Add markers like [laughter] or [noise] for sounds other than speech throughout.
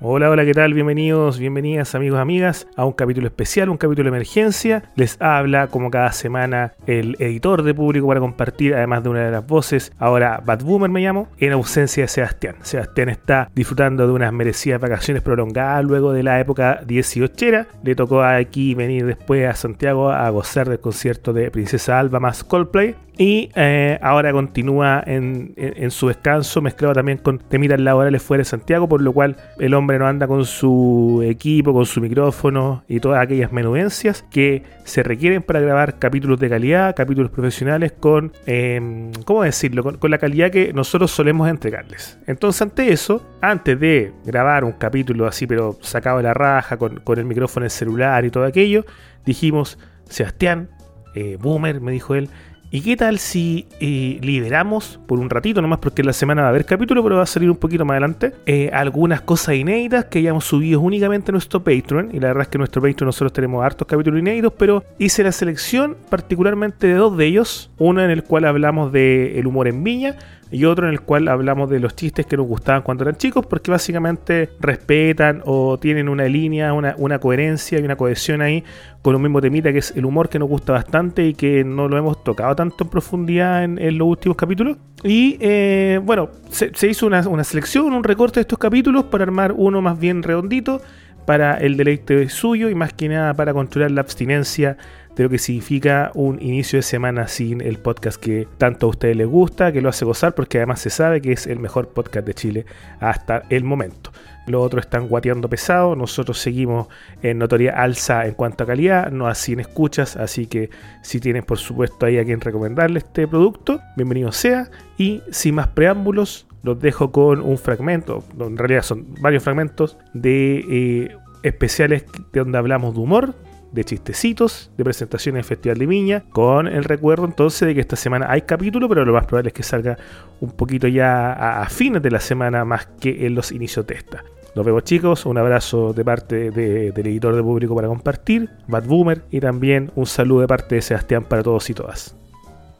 Hola, hola, ¿qué tal? Bienvenidos, bienvenidas amigos, amigas a un capítulo especial, un capítulo de emergencia. Les habla como cada semana el editor de público para compartir, además de una de las voces. Ahora Bad Boomer me llamo, en ausencia de Sebastián. Sebastián está disfrutando de unas merecidas vacaciones prolongadas luego de la época 18era. Le tocó aquí venir después a Santiago a gozar del concierto de Princesa Alba más Coldplay. Y eh, ahora continúa en, su descanso, mezclado también con temitas laborales fuera de Santiago, por lo cual el hombre no anda con su equipo, con su micrófono y todas aquellas menudencias que se requieren para grabar capítulos de calidad, capítulos profesionales con, em, ¿cómo decirlo?, con, la calidad que nosotros solemos entregarles. Entonces, ante eso, antes de grabar un capítulo así, pero sacado de la raja, con, con el micrófono en celular y todo aquello, dijimos, Sebastián, eh, Boomer, me dijo él, ¿Y qué tal si eh, liberamos por un ratito, nomás porque en la semana va a haber capítulo, pero va a salir un poquito más adelante, eh, algunas cosas inéditas que hayamos subido únicamente a nuestro Patreon? Y la verdad es que en nuestro Patreon nosotros tenemos hartos capítulos inéditos, pero hice la selección particularmente de dos de ellos. Uno en el cual hablamos del humor en Viña, y otro en el cual hablamos de los chistes que nos gustaban cuando eran chicos, porque básicamente respetan o tienen una línea, una, coherencia y una cohesión ahí con un mismo temita que es el humor que nos gusta bastante y que no lo hemos tocado tanto en profundidad en, los últimos capítulos. Y eh, bueno, se, hizo una, una selección, un recorte de estos capítulos para armar uno más bien redondito para el deleite suyo y más que nada para controlar la abstinencia de lo que significa un inicio de semana sin el podcast que tanto a ustedes les gusta, que lo hace gozar, porque además se sabe que es el mejor podcast de Chile hasta el momento. Los otros están guateando pesado, nosotros seguimos en notoria alza en cuanto a calidad, no así en escuchas, así que si tienen por supuesto ahí a quien recomendarle este producto, bienvenido sea. Y sin más preámbulos, los dejo con un fragmento, en realidad son varios fragmentos de eh, especiales de donde hablamos de humor, de chistecitos, de presentaciones en Festival de Viña, con el recuerdo entonces de que esta semana hay capítulo, pero lo más probable es que salga un poquito ya a, fines de la semana más que en los inicios de esta. Nos vemos chicos, un abrazo de parte del editor de público para compartir, Bad Boomer, y también un saludo de parte de Sebastián para todos y todas.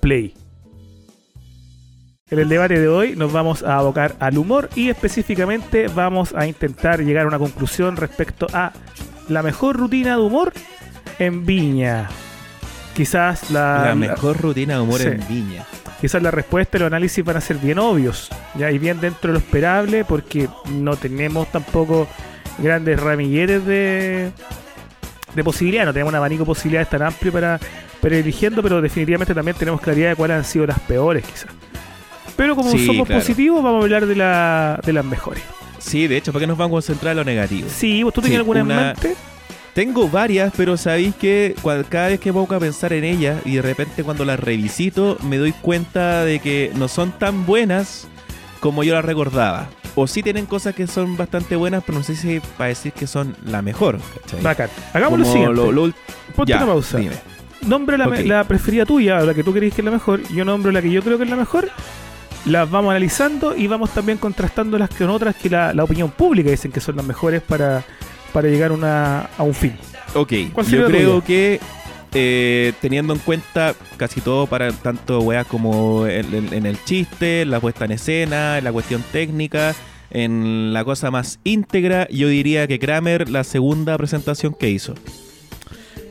Play. En el debate de hoy nos vamos a abocar al humor y específicamente vamos a intentar llegar a una conclusión respecto a la mejor rutina de humor en Viña. Quizás la, la mejor rutina de humor en Viña. Quizás la respuesta y los análisis van a ser bien obvios, ya y bien dentro de lo esperable, porque no tenemos tampoco grandes ramilleres de, de posibilidades, no tenemos un abanico de posibilidades tan amplio para, para eligiendo, pero definitivamente también tenemos claridad de cuáles han sido las peores, quizás. Pero como somos positivos, vamos a hablar de, la, de las mejores. Sí, de hecho, ¿para qué nos vamos a concentrar en lo negativo? Sí, ¿tú tienes alguna en mente? Tengo varias, pero sabéis que cada vez que pongo a pensar en ellas y de repente cuando las revisito me doy cuenta de que no son tan buenas como yo las recordaba. O sí tienen cosas que son bastante buenas, pero no sé si para decir que son la mejor. Bacán. Hagamos lo siguiente. Ponte una pausa. Dime. Nombra la, preferida tuya, la que tú crees que es la mejor. Yo nombro la que yo creo que es la mejor. Las vamos analizando y vamos también contrastándolas con otras que la, la opinión pública dicen que son las mejores para para llegar una, a un fin. Ok, yo creo que eh, teniendo en cuenta casi todo para tanto weas como en, el chiste, la puesta en escena, en la cuestión técnica, en la cosa más íntegra, yo diría que Kramer, la segunda presentación que hizo.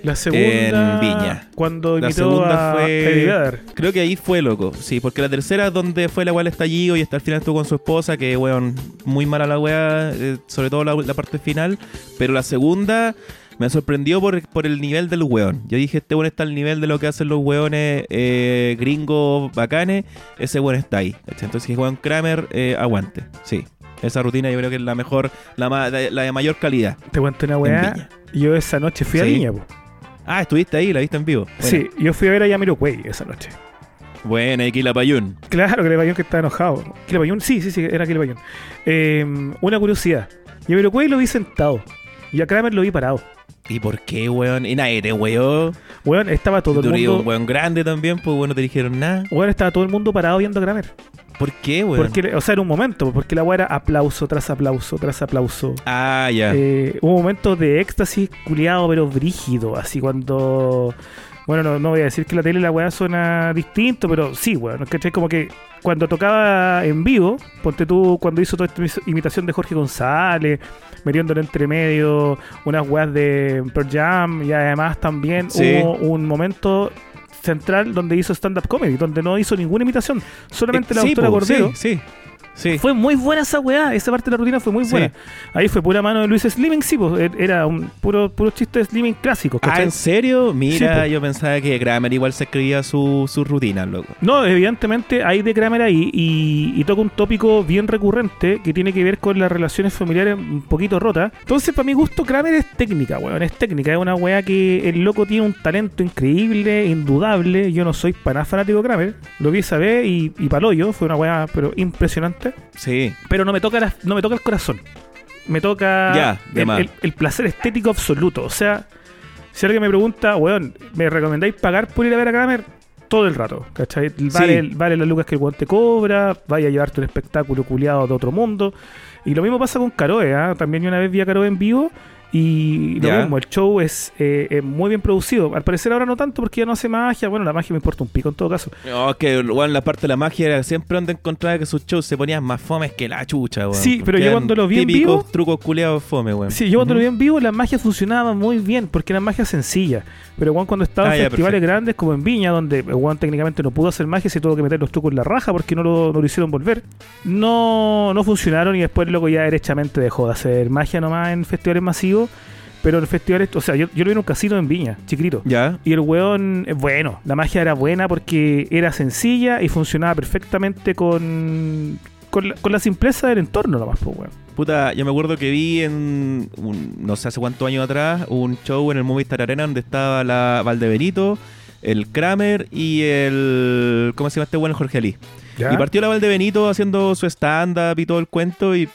La segunda. En Viña. Cuando la segunda fue. Creo que ahí fue loco. Sí, porque la tercera es donde fue la cual estallido y hasta el final estuvo con su esposa, que, weón, muy mala la wea, eh, sobre todo la, parte final. Pero la segunda me sorprendió por, por el nivel del weón. Yo dije, este weón está al nivel de lo que hacen los weones eh, gringos bacanes. Ese weón está ahí. Entonces, weón Kramer, eh, aguante. Sí. Esa rutina yo creo que es la mejor, la, la de mayor calidad. Te cuento una weá. Yo esa noche fui a Viña, po. Ah, estuviste ahí, la viste en vivo. Sí, yo fui a ver a Yamiroquai esa noche. Buena, y Quilapayún. Claro, Quilapayún que está enojado. Quilapayún, sí, sí, sí, era Quilapayún. Eh, una curiosidad. Yamiroquai lo vi sentado y a Kramer lo vi parado. ¿Y por qué, weón? Y nadie te weón. Weón, estaba todo el mundo. un weón grande también, pues bueno, te dijeron nada. Weón, estaba todo el mundo parado viendo Kramer. ¿Por qué, weón? Porque, o sea, era un momento, porque la weá era aplauso tras aplauso tras aplauso. Ah, ya. Eh, un momento de éxtasis culiado, pero brígido, así cuando Bueno, no, no voy a decir que la tele la weá suena distinto, pero sí, weón. ¿cachai? Como que cuando tocaba en vivo, ponte tú cuando hizo toda esta imitación de Jorge González, metiéndole entre medio unas weas de Pearl Jam y además también Sí. hubo un momento central donde hizo stand-up comedy, donde no hizo ninguna imitación, solamente la Sí, doctora po, Cordero. Sí, sí. Sí. Fue muy buena esa weá, esa parte de la rutina fue muy Sí. buena. Ahí fue pura mano de Luis Slimming, sí, pues, er- era un puro, puro chiste de Slimming clásicos, Ah. ¿en serio? Mira, Sí, po. yo pensaba que Kramer igual se escribía su, sus rutinas, loco. No, evidentemente hay de Kramer ahí y, y toca un tópico bien recurrente que tiene que ver con las relaciones familiares un poquito rotas. Entonces, para mi gusto, Kramer es técnica, weón, es técnica. Es una weá que el loco tiene un talento increíble, indudable. Yo no soy para nada fanático de Kramer. Lo vi esa vez y, y paloyo, fue una weá, pero impresionante. Sí. Pero no me toca, la- no me toca el corazón. Me toca Ya, el, el- el placer estético absoluto. O sea, si alguien me pregunta, weón, ¿me recomendáis pagar por ir a ver a Kramer? Todo el rato, ¿cachai? Vale, vale las lucas que el weón te cobra, vaya a llevarte un espectáculo culiado de otro mundo. Y lo mismo pasa con Caroe, ¿ah? También yo una vez vi a Caroe en vivo y lo mismo, el show es eh, eh, muy bien producido. Al parecer ahora no tanto porque ya no hace magia. Bueno, la magia me importa un pico en todo caso. No, es que bueno, la parte de la magia era siempre donde encontraba que sus shows se ponían más fomes que la chucha, weón. Sí, pero yo cuando lo vi en vivo- trucos culeados fome, weón. Sí, yo cuando lo vi en vivo, la magia funcionaba muy bien, porque era magia sencilla. Pero Juan cuando estaba Ah, en ya, festivales perfecto. grandes, como en Viña, donde Juan técnicamente no pudo hacer magia, se tuvo que meter los trucos en la raja porque no lo, no lo hicieron volver, no, no funcionaron y después luego ya derechamente dejó de hacer magia nomás en festivales masivos. Pero en festivales, o sea, yo, yo lo vi en un casino en Viña, chiquitito. Ya. Y el weón es bueno. La magia era buena porque era sencilla y funcionaba perfectamente con, con, la, con la simpleza del entorno nomás, pues, weón. Puta, yo me acuerdo que vi en, un- no sé hace cuántos años atrás, un show en el Movistar Arena donde estaba la Valdebenito, el Kramer y el, ¿cómo se llama este bueno? Jorge Ali. ¿Ya? Y partió la Valdebenito haciendo su stand-up y todo el cuento y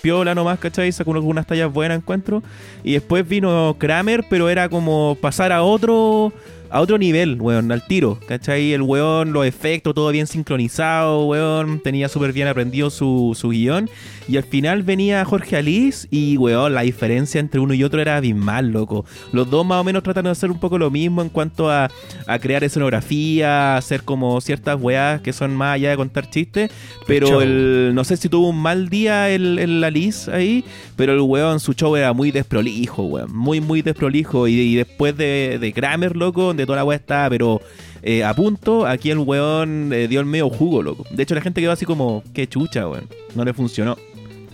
piola nomás, ¿cachai? Sacó algunas tallas buenas, encuentro. Y después vino Kramer, pero era como pasar a otro a otro nivel, weón, al tiro, ¿cachai? El weón, los efectos, todo bien sincronizado, weón, tenía súper bien aprendido su, su guion. Y al final venía Jorge Alice y, weón, la diferencia entre uno y otro era abismal, loco. Los dos más o menos tratan de hacer un poco lo mismo en cuanto a, a crear escenografía, hacer como ciertas weas que son más allá de contar chistes. Pero show. el, no sé si tuvo un mal día el, el Alice ahí, pero el weón, su show era muy desprolijo, weón. Muy, muy desprolijo. Y, y después de, de Kramer, loco, donde toda la wea estaba, pero eh, a punto, aquí el weón eh, dio el medio jugo, loco. De hecho, la gente quedó así como, qué chucha, weón. No le funcionó,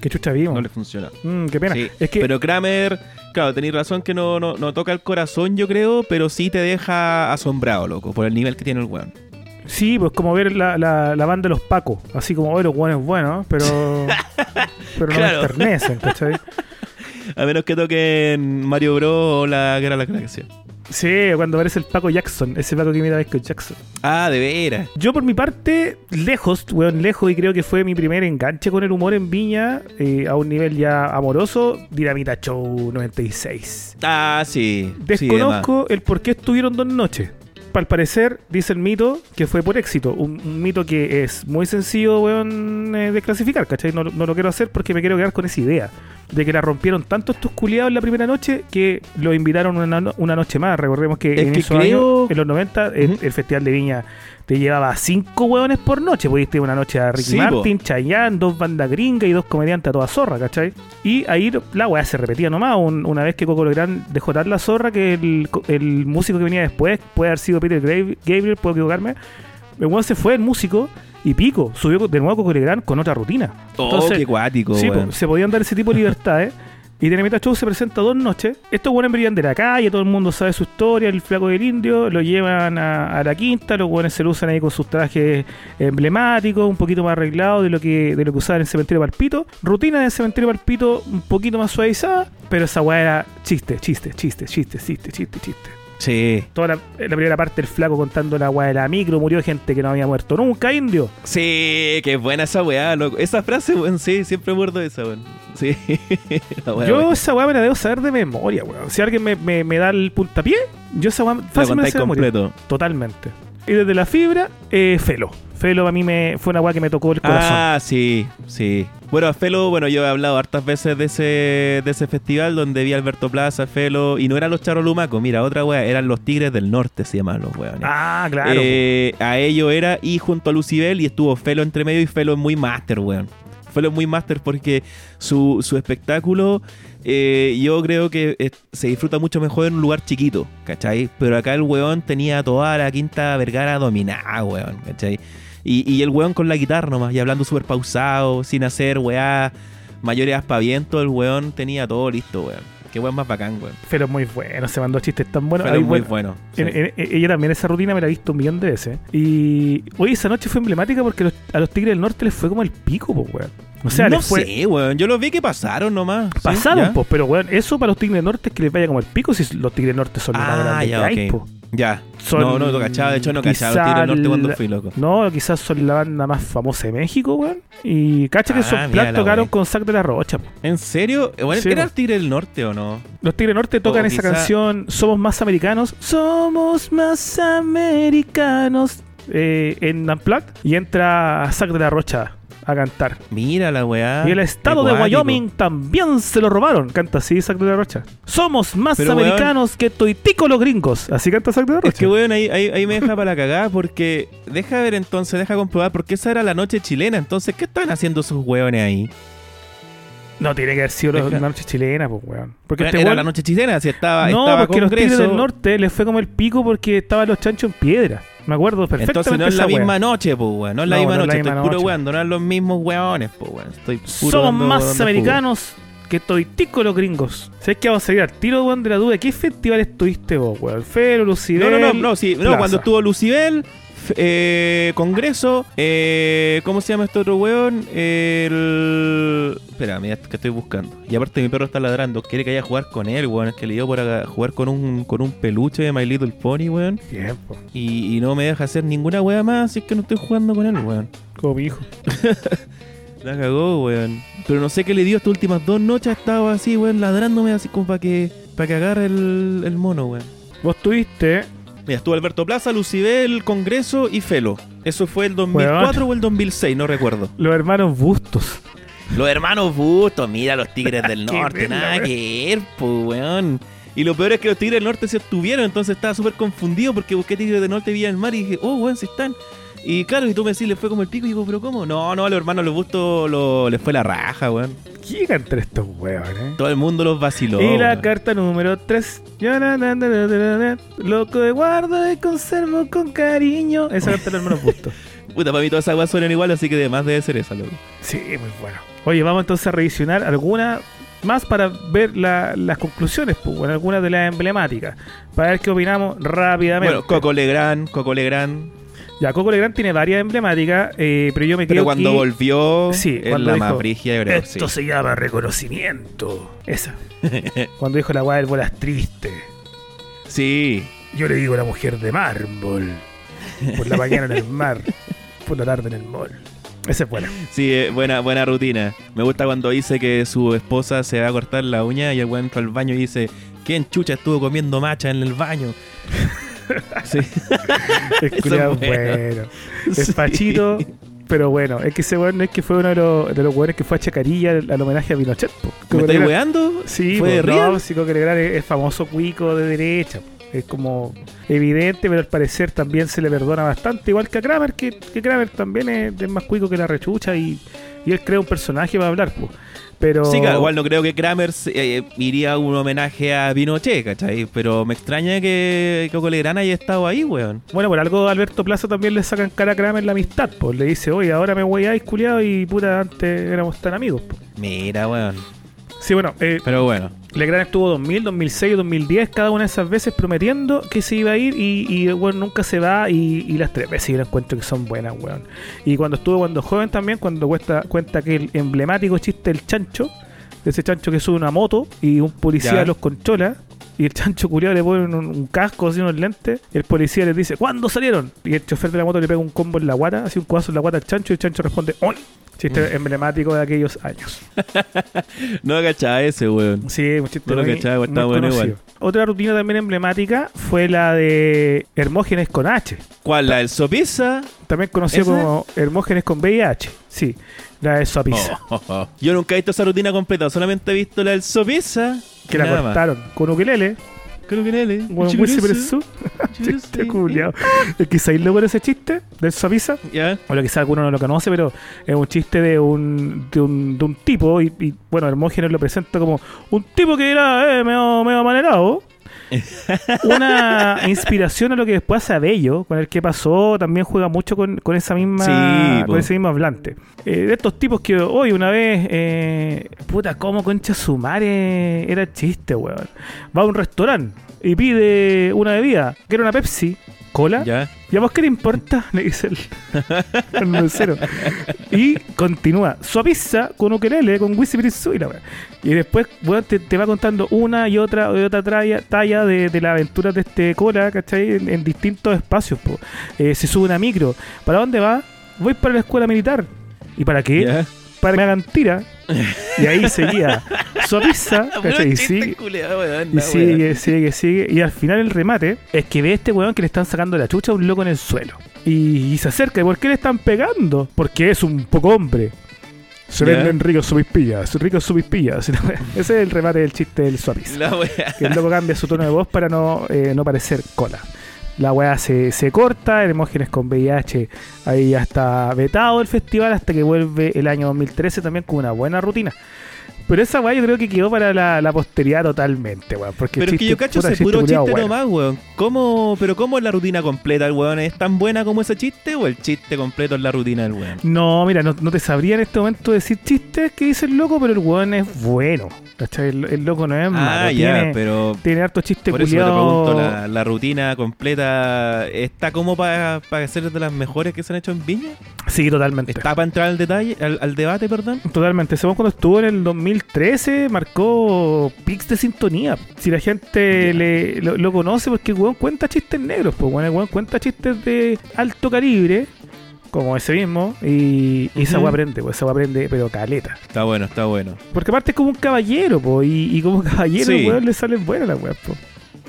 Qué chucha vimos. no le funcionó. Mm, qué pena. Sí, es que Pero Kramer, claro, tenéis razón que no, no, no toca el corazón, yo creo, pero sí te deja asombrado, loco, por el nivel que tiene el weón. Sí, pues como ver la, la, la banda de los Pacos. Así como, oh, los buenos buenos, pero. [laughs] pero no Claro. me enternecen, ¿cachai? [laughs] A menos que toquen Mario Bros o la Guerra de la Galaxia. Sí, cuando aparece el Paco Jackson, ese Paco que imita a Michael Jackson. Ah, de veras. Yo, por mi parte, lejos, weón, lejos, y creo que fue mi primer enganche con el humor en Viña, eh, a un nivel ya amoroso, Dinamita Show 96. Ah, sí. Desconozco el por qué estuvieron dos noches. Al parecer, dice el mito que fue por éxito. Un, un mito que es muy sencillo, weón, eh, de clasificar, ¿cachai? No, no lo quiero hacer porque me quiero quedar con esa idea. De que la rompieron tanto estos culiados en la primera noche que lo invitaron una, una noche más. Recordemos que Es en que esos creo- años, en los 90, el, Ujú. el Festival de Viña te llevaba cinco hueones por noche. Pudiste ir una noche a Ricky Sí, po. Martin, Chayanne, dos bandas gringas y dos comediantes a toda zorra, ¿cachai? Y ahí la weá se repetía nomás. Un- una vez que Coco Legrand dejó dar la zorra, que el, el músico que venía después, puede haber sido Peter Gabriel, puedo equivocarme. El weón se fue el músico y pico, subió de nuevo a Coco Legrand con otra rutina. Oh, Entonces, qué Sí, po, se podían dar ese tipo de [laughs] libertades. Y Dinamita Show se presenta dos noches. Estos buenos brillan de la calle, todo el mundo sabe su historia, el flaco del indio, lo llevan a, a la quinta, los buenos se lucen ahí con sus trajes emblemáticos, un poquito más arreglados de lo que de lo que usaban en el cementerio Palpito. Rutina del cementerio Palpito un poquito más suavizada, pero esa weá era chiste, chiste, chiste, chiste, chiste, chiste, chiste. Sí. Toda la, la primera parte del flaco contando la weá de la micro, murió gente que no había muerto nunca, indio. Sí, qué buena esa weá, loco. Esa frase, weón, sí, siempre muerdo esa, weón. Sí. [laughs] Weá, Yo esa weá me la debo saber de memoria, weón. Si alguien me, me- me da el puntapié, yo esa weá La fácil me la contáis sé de memoria. completo. Totalmente. Y desde la fibra, eh, Felo. Felo a mí me fue una weá que me tocó el corazón. Ah, sí, sí. Bueno, a Felo, bueno, yo he hablado hartas veces de ese, de ese festival donde vi a Alberto Plaza, Felo, y no eran los charolumacos, mira, otra wea, eran los Tigres del Norte, se llamaban los weones. Ah, claro. Eh, a ello era y junto a Lucibel y estuvo Felo entre medio y Felo es muy máster, weón. Felo es muy máster porque su, su espectáculo eh, yo creo que eh, se disfruta mucho mejor en un lugar chiquito, ¿cachai? Pero acá el weón tenía toda la quinta Vergara dominada, weón, ¿cachai? Y, y el weón con la guitarra nomás, y hablando súper pausado, sin hacer weá, mayores aspavientos, el weón tenía todo listo, weón. Qué weón más bacán, weón. Pero muy bueno, se mandó chistes tan buenos. Ay, es muy bueno, bueno. sí. en- en- ella también esa rutina me la he visto un millón de veces. Y hoy esa noche fue emblemática porque los- a los Tigres del Norte les fue como el pico, pues, weón. O sea, no fue... sé, weón. Yo los vi que pasaron nomás. Pasaron, pues, pero weón, eso para los Tigres del Norte es que les vaya como el pico si los Tigres del Norte son los más Ah, grandes ya, que hay. Ya. Son no, no, no cachaba. De hecho, no cachaba los Tigres del Norte cuando fui, loco. No, quizás son la banda más famosa de México, weón. Y cacha que Ah, platos la tocaron con Sac de la Rocha. po. ¿En serio? Bueno, Sí, ¿Era el Tigre del Norte o no? Los Tigres del Norte tocan O esa quizá- canción Somos más americanos. Somos más americanos. eh, en Unplugged. Y entra Sac de la Rocha a cantar. Mira la weá. y el estado de. Wyoming también se lo robaron. Canta así Sac de la Rocha. Somos más Pero, weón- americanos que toitico los gringos. Así canta Sac de la Rocha. Es que, weón, ahí, ahí, ahí me deja para la cagada porque... Deja ver entonces, deja comprobar, porque esa era la noche chilena. Entonces, ¿qué estaban haciendo esos weones ahí? No tiene que haber sido la noche chilena, pues, weón. Porque Era, este era weón- la noche chilena, si estaba, No, estaba porque los Tigres del Norte les fue como el pico porque estaban los chanchos en piedra. Me acuerdo perfectamente. Entonces no es la wea. misma noche, pues, weón. No es la No, misma no la noche. misma Estoy puro weón. No eran los mismos weones, pues, weón. Estoy puro Somos dando- más dando americanos que toitico los gringos. ¿Sabes qué vamos a salir al tiro, weón, de la duda? ¿Qué festival estuviste vos, weón? Fero, jugo. Lucibel. No, no, no, no, sí, no, cuando estuvo Lucibel, eh, Congreso, eh, ¿cómo se llama este otro weón? El... Espera, mira, que estoy buscando. Y aparte mi perro está ladrando, quiere que vaya a jugar con él, weón. Es que le dio por aga- jugar con un, con un peluche de My Little Pony, weón. Tiempo. Y, y no me deja hacer ninguna wea más, así que no estoy jugando con él, weón. Como mi hijo. [laughs] La cagó, weón. Pero no sé qué le dio estas últimas dos noches. Estaba así, weón, ladrándome así como para que, para que agarre el, el mono, weón. Vos tuviste. Mira, estuvo Alberto Plaza, Lucibel, Congreso y Felo. Eso fue el 2004 o el 2006, no recuerdo. Los hermanos Bustos. Los hermanos Bustos, mira los Tigres del [laughs] Norte, nada weón. que ver, pues, weón. Y lo peor es que los Tigres del Norte se estuvieron, entonces estaba súper confundido porque busqué Tigres del Norte vía el mar y dije, oh, weón, si están. Y claro, y tú me decís, le fue como el pico, y digo, pero ¿cómo? No, no, a los hermanos los Bustos lo, les fue la raja, weón. ¿Qué cantan estos eh? Todo el mundo los vaciló. y la weón. carta número 3. Loco de guardo y conservo con cariño. Esa carta de los hermanos Bustos. [laughs] Puta, para mí todas esas weas suenan igual, así que además debe ser esa, loco. Sí, muy bueno. Oye, vamos entonces a revisionar alguna más para ver la- las conclusiones, pues, bueno, algunas de las emblemáticas. Para ver qué opinamos rápidamente. Bueno, Coco Legrand, Coco Legrand. Ya, Coco Legrand tiene varias emblemáticas, eh, pero yo me Pero quedo cuando que volvió, Sí, es la dijo, más creo. Esto sí. se llama reconocimiento. Esa. [laughs] cuando dijo la weá del bolas triste. Sí. Yo le digo la mujer de mármol. Por la mañana en el mar, [laughs] por la tarde en el mall. Esa es buena. Sí, eh, buena, buena rutina. Me gusta cuando dice que su esposa se va a cortar la uña y el weón entra al baño y dice, ¿quién chucha estuvo comiendo macha en el baño? Sí. [laughs] Es es bueno. bueno. Es Sí. Pachito, pero bueno. Es que ese weón no es que fue uno de los, de los weones que fue a Chacarilla al, al homenaje a Pinochet. ¿Me estáis weando? Sí, ¿Fue de no, sí, Legrand es, famoso cuico de derecha. Es como evidente, pero al parecer también se le perdona bastante. Igual que a Kramer, que, que Kramer también es, es más cuico que la rechucha y, y él crea un personaje para hablar. po. Pero Sí, claro, igual no creo que Kramer eh, iría a un homenaje a Pinochet, ¿cachai? Pero me extraña que Coco Legrand haya estado ahí, weón. Bueno, por algo a Alberto Plaza también le sacan cara a Kramer la amistad. Pues le dice, oye, ahora me voy culiado y puta, antes éramos tan amigos. po". Mira, weón. Sí, bueno, eh, Pero bueno. Legrand estuvo 2000, 2006, 2010, cada una de esas veces prometiendo que se iba a ir y, y bueno, nunca se va y, y las tres veces yo la encuentro que son buenas, weón. Y cuando estuvo cuando joven también, cuando cuesta, cuenta que el emblemático chiste del chancho, de ese chancho que sube una moto y un policía Ya. los controla y el chancho culiado le pone un, un casco, así unos lentes, y el policía les dice, ¿cuándo salieron? Y el chofer de la moto le pega un combo en la guata, así un codazo en la guata al chancho y el chancho responde, ¡Hoy! Chiste emblemático de aquellos años. [laughs] No cachaba ese, weón. Sí, un chiste No lo cachaba, está bueno igual. Otra rutina también emblemática fue la de Hermógenes con H, ¿Cuál? ¿La del Sopisa? también conocido ¿Esa? como Hermógenes con VIH. Sí, la de Oh, oh, oh. Yo nunca he visto esa rutina completa, solamente he visto la del Sopisa. que la Nada más. cortaron con ukelele, con un Wilson Perezú. [laughs] Chiste culiao. Es que ¿sabéis luego de ese chiste del Suapiza? Ya. o lo quizá alguno no lo conoce, pero es un chiste de un, de un, de un tipo, y, y, bueno, Hermógenes lo presenta como un tipo que era eh, medio, medio manerado. Una inspiración a lo que después hace Abello, con el que pasó, también juega mucho con, con esa misma Sí, con ese mismo hablante. Eh, de estos tipos que hoy una vez, eh, puta, como concha su madre era chiste, weón. Va a un restaurante y pide una bebida, que era una Pepsi, cola, Ya. ¿Y a vos qué te importa? [laughs] Le dice el, el mesero. Y continúa. Suaviza con ukelele, con Wisi Pirisu y la. Y después, weón, te, te va contando una y otra y otra talla de, de las aventuras de este cola, ¿cachai? En, en distintos espacios. Eh, se sube una micro. ¿Para dónde va? Voy para la escuela militar. ¿Y para qué? Para que me hagan tira. Y ahí [laughs] seguía. Suaviza, ¿cachai? Y sigue, y sigue, sigue, sigue. Y al final el remate es que ve este weón que le están sacando la chucha a un loco en el suelo. Y, y se acerca. ¿Y por qué le están pegando? Porque es un poco hombre. Se Ya. venden ricos subispillas, ricos subispillas. [laughs] Ese es el remate del chiste del suaviza. Que el loco cambia su tono de voz para no, eh, no parecer cola. La weá se, se corta, Hermógenes con VIH ahí ya está vetado el festival hasta que vuelve el año 2013 también con una buena rutina. Pero esa weá yo creo que quedó para la, la posteridad totalmente, weón. Porque Pero es que chiste- yo cacho ese puro culiao chiste nomás, weón. ¿Cómo, pero cómo es la rutina completa el weón? ¿Es tan buena como ese chiste o el chiste completo es la rutina del weón? No, mira, no, no te sabría en este momento decir chistes que dice el loco, pero el weón es bueno. ¿Cachai? El, el loco no es malo. Ah, ya, tiene, pero tiene harto chiste por eso te pregunto, la, la rutina completa está como para ser de las mejores que se han hecho en Viña? Sí, totalmente. ¿Está para entrar al detalle, al, al debate, perdón? Totalmente. Según cuando estuvo en el 2013, marcó pics de sintonía. Si la gente le, lo, lo conoce, porque el weón cuenta chistes negros, pues bueno, el weón cuenta chistes de alto calibre, como ese mismo, y, y esa Ujú. weá aprende, pues esa aprende, pero caleta. Está bueno, está bueno. Porque aparte es como un caballero, pues, y, y como caballero, Sí. weón le salen buenas las weas, pues.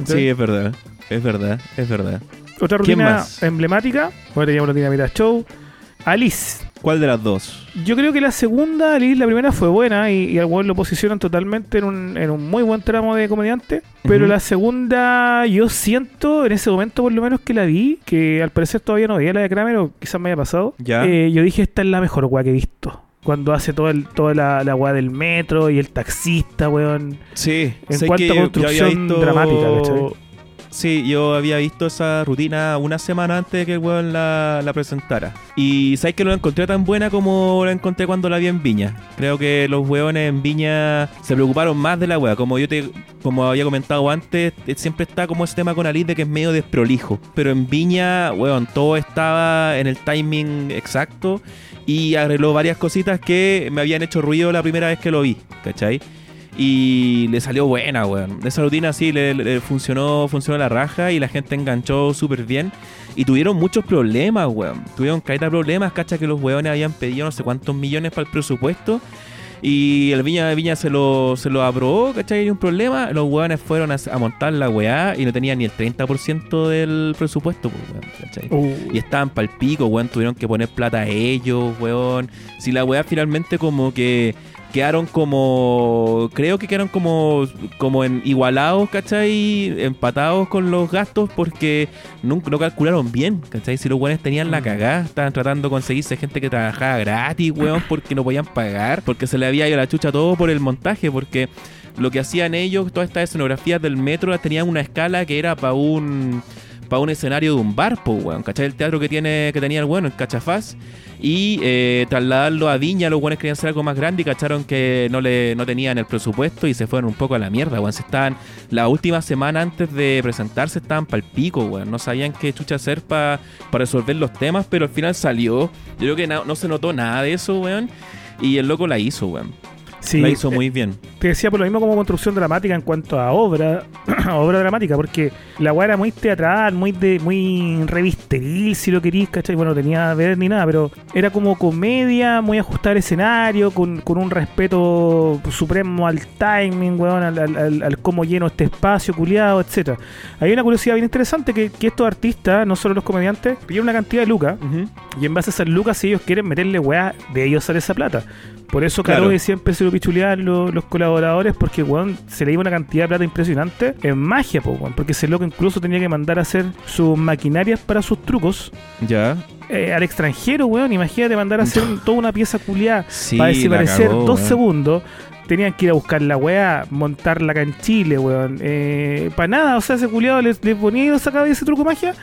Sí, es verdad. Es verdad, es verdad. Otra ¿Quién rutina emblemática, bueno, teníamos la Dinamita Show. Alice. ¿Cuál de las dos? Yo creo que la segunda, Alice, la primera fue buena y, y al weón lo posicionan totalmente en un, en un muy buen tramo de comediante. Pero la segunda, yo siento, en ese momento por lo menos que la vi, que al parecer todavía no veía la de Kramer o quizás me haya pasado. Ya. eh, yo dije, esta es la mejor weá que he visto. Cuando hace todo el, toda la, la weá del metro y el taxista, weón. Sí, En cuanto a construcción dramática, ¿cachai? Sí, yo había visto esa rutina una semana antes de que el weón la, presentara. Y sabes que no la encontré tan buena como la encontré cuando la vi en Viña. Creo que los weones en Viña se preocuparon más de la wea. Como yo te, como había comentado antes, eh, siempre está como ese tema con Alice de que es medio desprolijo. Pero en Viña, weón, todo estaba en el timing exacto. Y arregló varias cositas que me habían hecho ruido la primera vez que lo vi, ¿cachai? Y le salió buena, weón. Esa rutina sí le, funcionó, funcionó la raja y la gente enganchó súper bien. Y tuvieron muchos problemas, weón. Tuvieron caída de problemas, cacha que los weones habían pedido no sé cuántos millones para el presupuesto. Y el Viña Viña se lo, se lo aprobó, ¿cachai? Y un problema. Los weones fueron a, a montar la weá y no tenían ni el 30% del presupuesto, pues, weón, ¿cachai? Uh, Y estaban pal pico, weón. Tuvieron que poner plata a ellos, weón. Si la weá finalmente como que quedaron como. Creo que quedaron como. como en igualados, ¿cachai? Empatados con los gastos porque nunca no calcularon bien, ¿cachai? Si los weones tenían la cagada, estaban tratando de conseguirse gente que trabajaba gratis, weón, [laughs] porque no podían pagar, porque se le había ido la chucha todo por el montaje, porque. Lo que hacían ellos, todas estas escenografías del metro, las tenían una escala que era para un para un escenario de un bar, po, weón. ¿Cachai? El teatro que tiene que tenía el bueno, el Cachafaz. Y eh, trasladarlo a Viña, los buenos querían hacer algo más grande y cacharon que no le no tenían el presupuesto y se fueron un poco a la mierda, weón. Se estaban, la última semana antes de presentarse estaban pal pico, weón. No sabían qué chucha hacer para resolver los temas, pero al final salió. Yo creo que no, no se notó nada de eso, weón. Y el loco la hizo, weón. Sí, la hizo muy bien. te decía por lo mismo como construcción dramática en cuanto a obra, [clears throat] obra dramática, porque la weá era muy teatral, muy de, muy revisteril, si lo querís, ¿cachai? Bueno, no tenía ver ni nada, pero era como comedia, muy ajustada al escenario, con, con un respeto supremo al timing, weón, al, al- al- al cómo lleno este espacio, culiado, etcétera. Hay una curiosidad bien interesante que, que estos artistas, no solo los comediantes, pidieron una cantidad de lucas y en base a esas lucas, si ellos quieren meterle weá, de ellos sale esa plata. Por eso Claro. Caroe siempre se lo pichuleaban los, los colaboradores, porque weón, se le iba una cantidad de plata impresionante en magia, po, weón, porque ese loco incluso tenía que mandar a hacer sus maquinarias para sus trucos Ya. eh, al extranjero, weón. Imagínate mandar a hacer toda una pieza culiada Sí, para desaparecer cagó, dos weón. segundos. Tenían que ir a buscar la weá, montarla acá en Chile, weón. Eh, para nada, o sea, ese culiado les, les ponía y sacaba de ese truco de magia,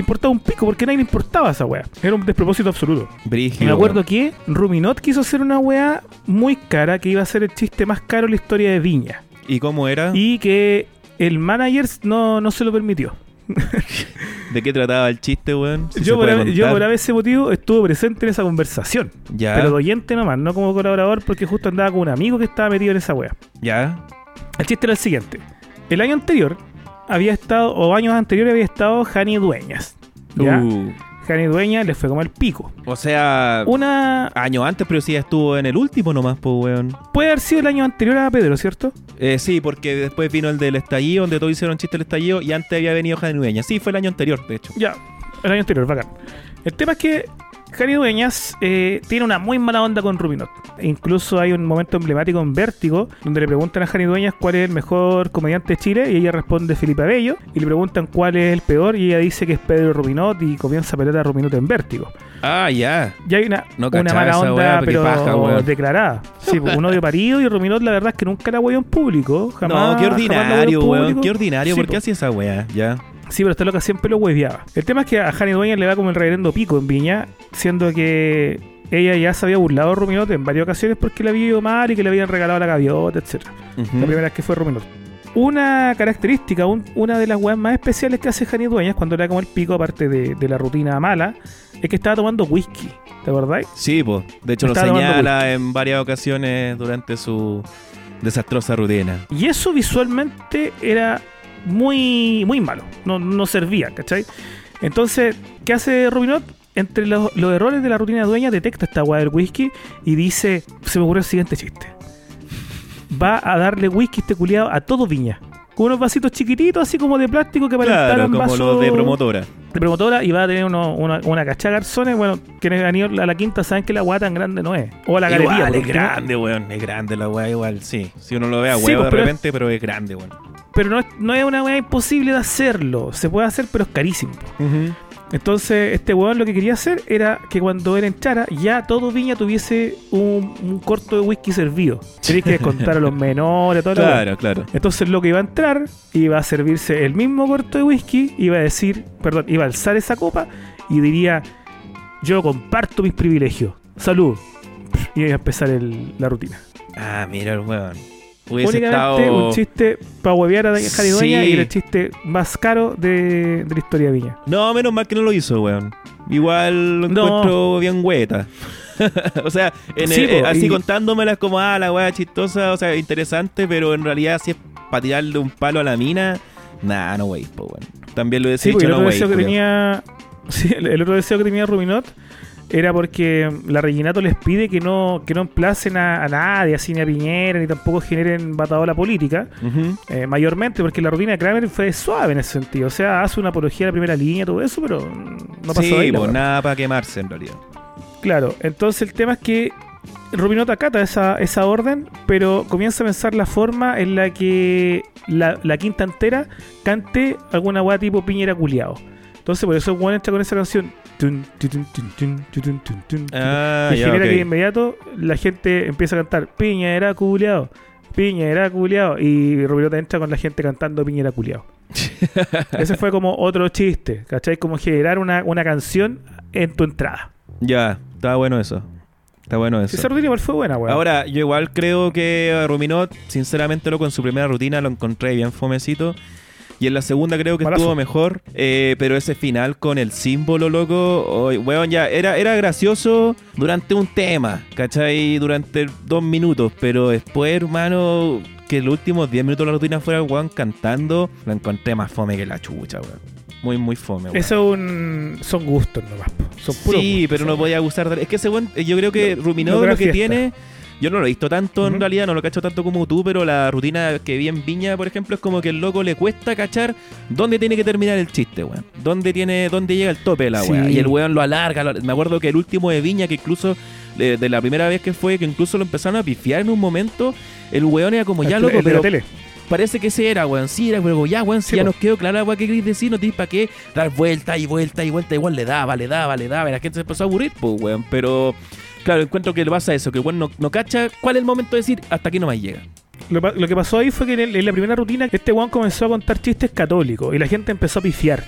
importaba un pico, porque a nadie le importaba esa weá. Era un despropósito absoluto. Brígido. Y me acuerdo que Ruminot quiso hacer una weá muy cara, que iba a ser el chiste más caro en la historia de Viña. ¿Y cómo era? Y que el manager no, no se lo permitió. [laughs] ¿De qué trataba el chiste, weón? Si yo, por, yo por ese motivo estuve presente en esa conversación. Ya. Pero de oyente nomás, no como colaborador, porque justo andaba con un amigo que estaba metido en esa wea. Ya. El chiste era el siguiente. El año anterior había estado, o años anteriores había estado Jani Dueñas. ¿Ya? Uh, Jani Dueñas le fue como el pico. o sea, Una... años antes, pero sí estuvo en el último nomás, pues, weón. Puede haber sido el año anterior a Pedro, ¿cierto? Eh, sí, porque después vino el del estallido, donde todos hicieron chiste del estallido, y antes había venido Jani Dueña. Sí, fue el año anterior, de hecho. Ya, el año anterior, bacán. El tema es que Jani Dueñas eh, tiene una muy mala onda con Rubinot. Incluso hay un momento emblemático en Vértigo donde le preguntan a Jani Dueñas cuál es el mejor comediante de Chile y ella responde Felipe Abello. Y le preguntan cuál es el peor y ella dice que es Pedro Rubinot y comienza a pelear a Rubinot en Vértigo. Ah, ya. Y hay una, No una cachaba mala onda, weá, pero paja, declarada. Sí, pues, un odio parido y Rubinot la verdad es que nunca la hueó en público. Jamás, no, qué jamás ordinario, weón. Qué ordinario, Sí, ¿por qué po. hacía esa weá? Ya. Sí, pero esta loca siempre lo hueveaba. El tema es que a Jani Dueñas le va como el reverendo pico en Viña, siendo que ella ya se había burlado de Ruminot en varias ocasiones porque le había ido mal y que le habían regalado la gaviota, etc. La primera vez que fue Ruminot. Una característica, un- una de las weas más especiales que hace Jani Dueñas cuando le da como el pico, aparte de, de la rutina mala, es que estaba tomando whisky. ¿Te acordáis? Sí, pues. De hecho, lo Estaba señala en varias ocasiones durante su desastrosa rutina. Y eso visualmente era muy, muy malo. No, no servía, ¿cachai? Entonces, ¿qué hace Rubinot? Entre los, los errores de la rutina dueña, detecta esta weá del whisky y dice: Se me ocurrió el siguiente chiste. Va a darle whisky este culiado a todo viña. Con unos vasitos chiquititos, así como de plástico que Claro, aparentaran como vasos los de promotora. de promotora y va a tener uno- una, una cachada garzones. Bueno, quienes han ido a la quinta saben que la weá tan grande no es. O a la galería. Igual, es grande, weón. Es grande la weá, igual, sí. Si uno lo ve a Sí, huevo pues, de repente, pero es grande, weón. Pero no es, no es una weá imposible de hacerlo. Se puede hacer, pero es carísimo. Entonces, este weón lo que quería hacer era que cuando él entrara, ya todo Viña tuviese un, un corto de whisky servido. Tenéis que descontar a los [laughs] menores, todo Claro, claro. Entonces, lo que iba a entrar, iba a servirse el mismo corto de whisky, iba a decir, perdón, iba a alzar esa copa y diría: Yo comparto mis privilegios. Salud. Y iba a empezar el- la rutina. Ah, mira el weón. Únicamente estado... un chiste para huevear a Jari Dueña Sí. y el chiste más caro de, de la historia de Viña. No, menos mal que no lo hizo, weón. Igual lo No. encuentro bien hueta. [laughs] o sea, en Sí, el- po, así y- contándomelas como, ah, la weá chistosa, o sea, interesante, pero en realidad si es para tirarle un palo a la mina, nah, no wey, po, weón. También lo he Sí, dicho, el no otro wey. deseo que culiao. tenía. [laughs] Sí, el, otro deseo que tenía Rubinot era porque la Reginato les pide que no, que no emplacen a, a nadie, así ni a Piñera, ni tampoco generen batadola política. Eh, mayormente porque la rutina de Kramer fue suave en ese sentido. O sea, hace una apología de la primera línea, todo eso, pero no pasó sí, ahí. pues nada para quemarse en realidad. Claro, entonces el tema es que Rubinot acata esa, esa orden, pero comienza a pensar la forma en la que la, la quinta entera cante alguna weá tipo Piñera culiao. Entonces por eso Juan entra con esa canción. Tun, tun, tun, Ah, ya, genera que de inmediato la gente empieza a cantar Piñera culiao, Piñera culiao. Y Rubinot entra con la gente cantando Piñera culiao. [laughs] Ese fue como otro chiste, ¿cachai? Como generar una, una canción en tu entrada. Ya, está bueno eso. Está bueno eso. Esa rutina igual fue buena, weón. Ahora, yo igual creo que Ruminot, sinceramente, loco, en su primera rutina lo encontré bien fomecito. Y en la segunda creo que estuvo mejor. eh, pero ese final con el símbolo, loco. hoy, weón, ya era, era gracioso durante un tema, ¿cachai? Durante dos minutos. Pero después, hermano, que los últimos 10 minutos de la rutina fuera weón cantando, lo encontré más fome que la chucha, weón. Muy, muy fome, weón. Eso es un... son gustos nomás. Son puros Sí, gustos. pero no podía gustar. Es que ese weón, eh, yo creo que No- Ruminó no lo que fiesta. tiene... Yo no lo he visto tanto en realidad, no lo cacho tanto como tú, pero la rutina que vi en Viña, por ejemplo, es como que el loco le cuesta cachar dónde tiene que terminar el chiste, weón. Dónde tiene, dónde llega el tope de la Sí. weá. Y el weón lo alarga. lo- Me acuerdo que el último de Viña, que incluso de, de la primera vez que fue, que incluso lo empezaron a pifiar en un momento, el weón era como El ya loco, pero tele. parece que ese era, weón. Sí, era, pero ya, weón, si ya po. nos quedó clara la weá que queréis decir, no tenéis para qué dar vuelta y vuelta y vuelta. Igual le daba, le daba, le daba. Y la gente se empezó a aburrir, pues, weón. Pero, claro, encuentro que le pasa eso, que weón no, no cacha cuál es el momento de decir hasta aquí no más llega. Lo, lo que pasó ahí fue que en, en la primera rutina este weón comenzó a contar chistes católicos y la gente empezó a pifiar.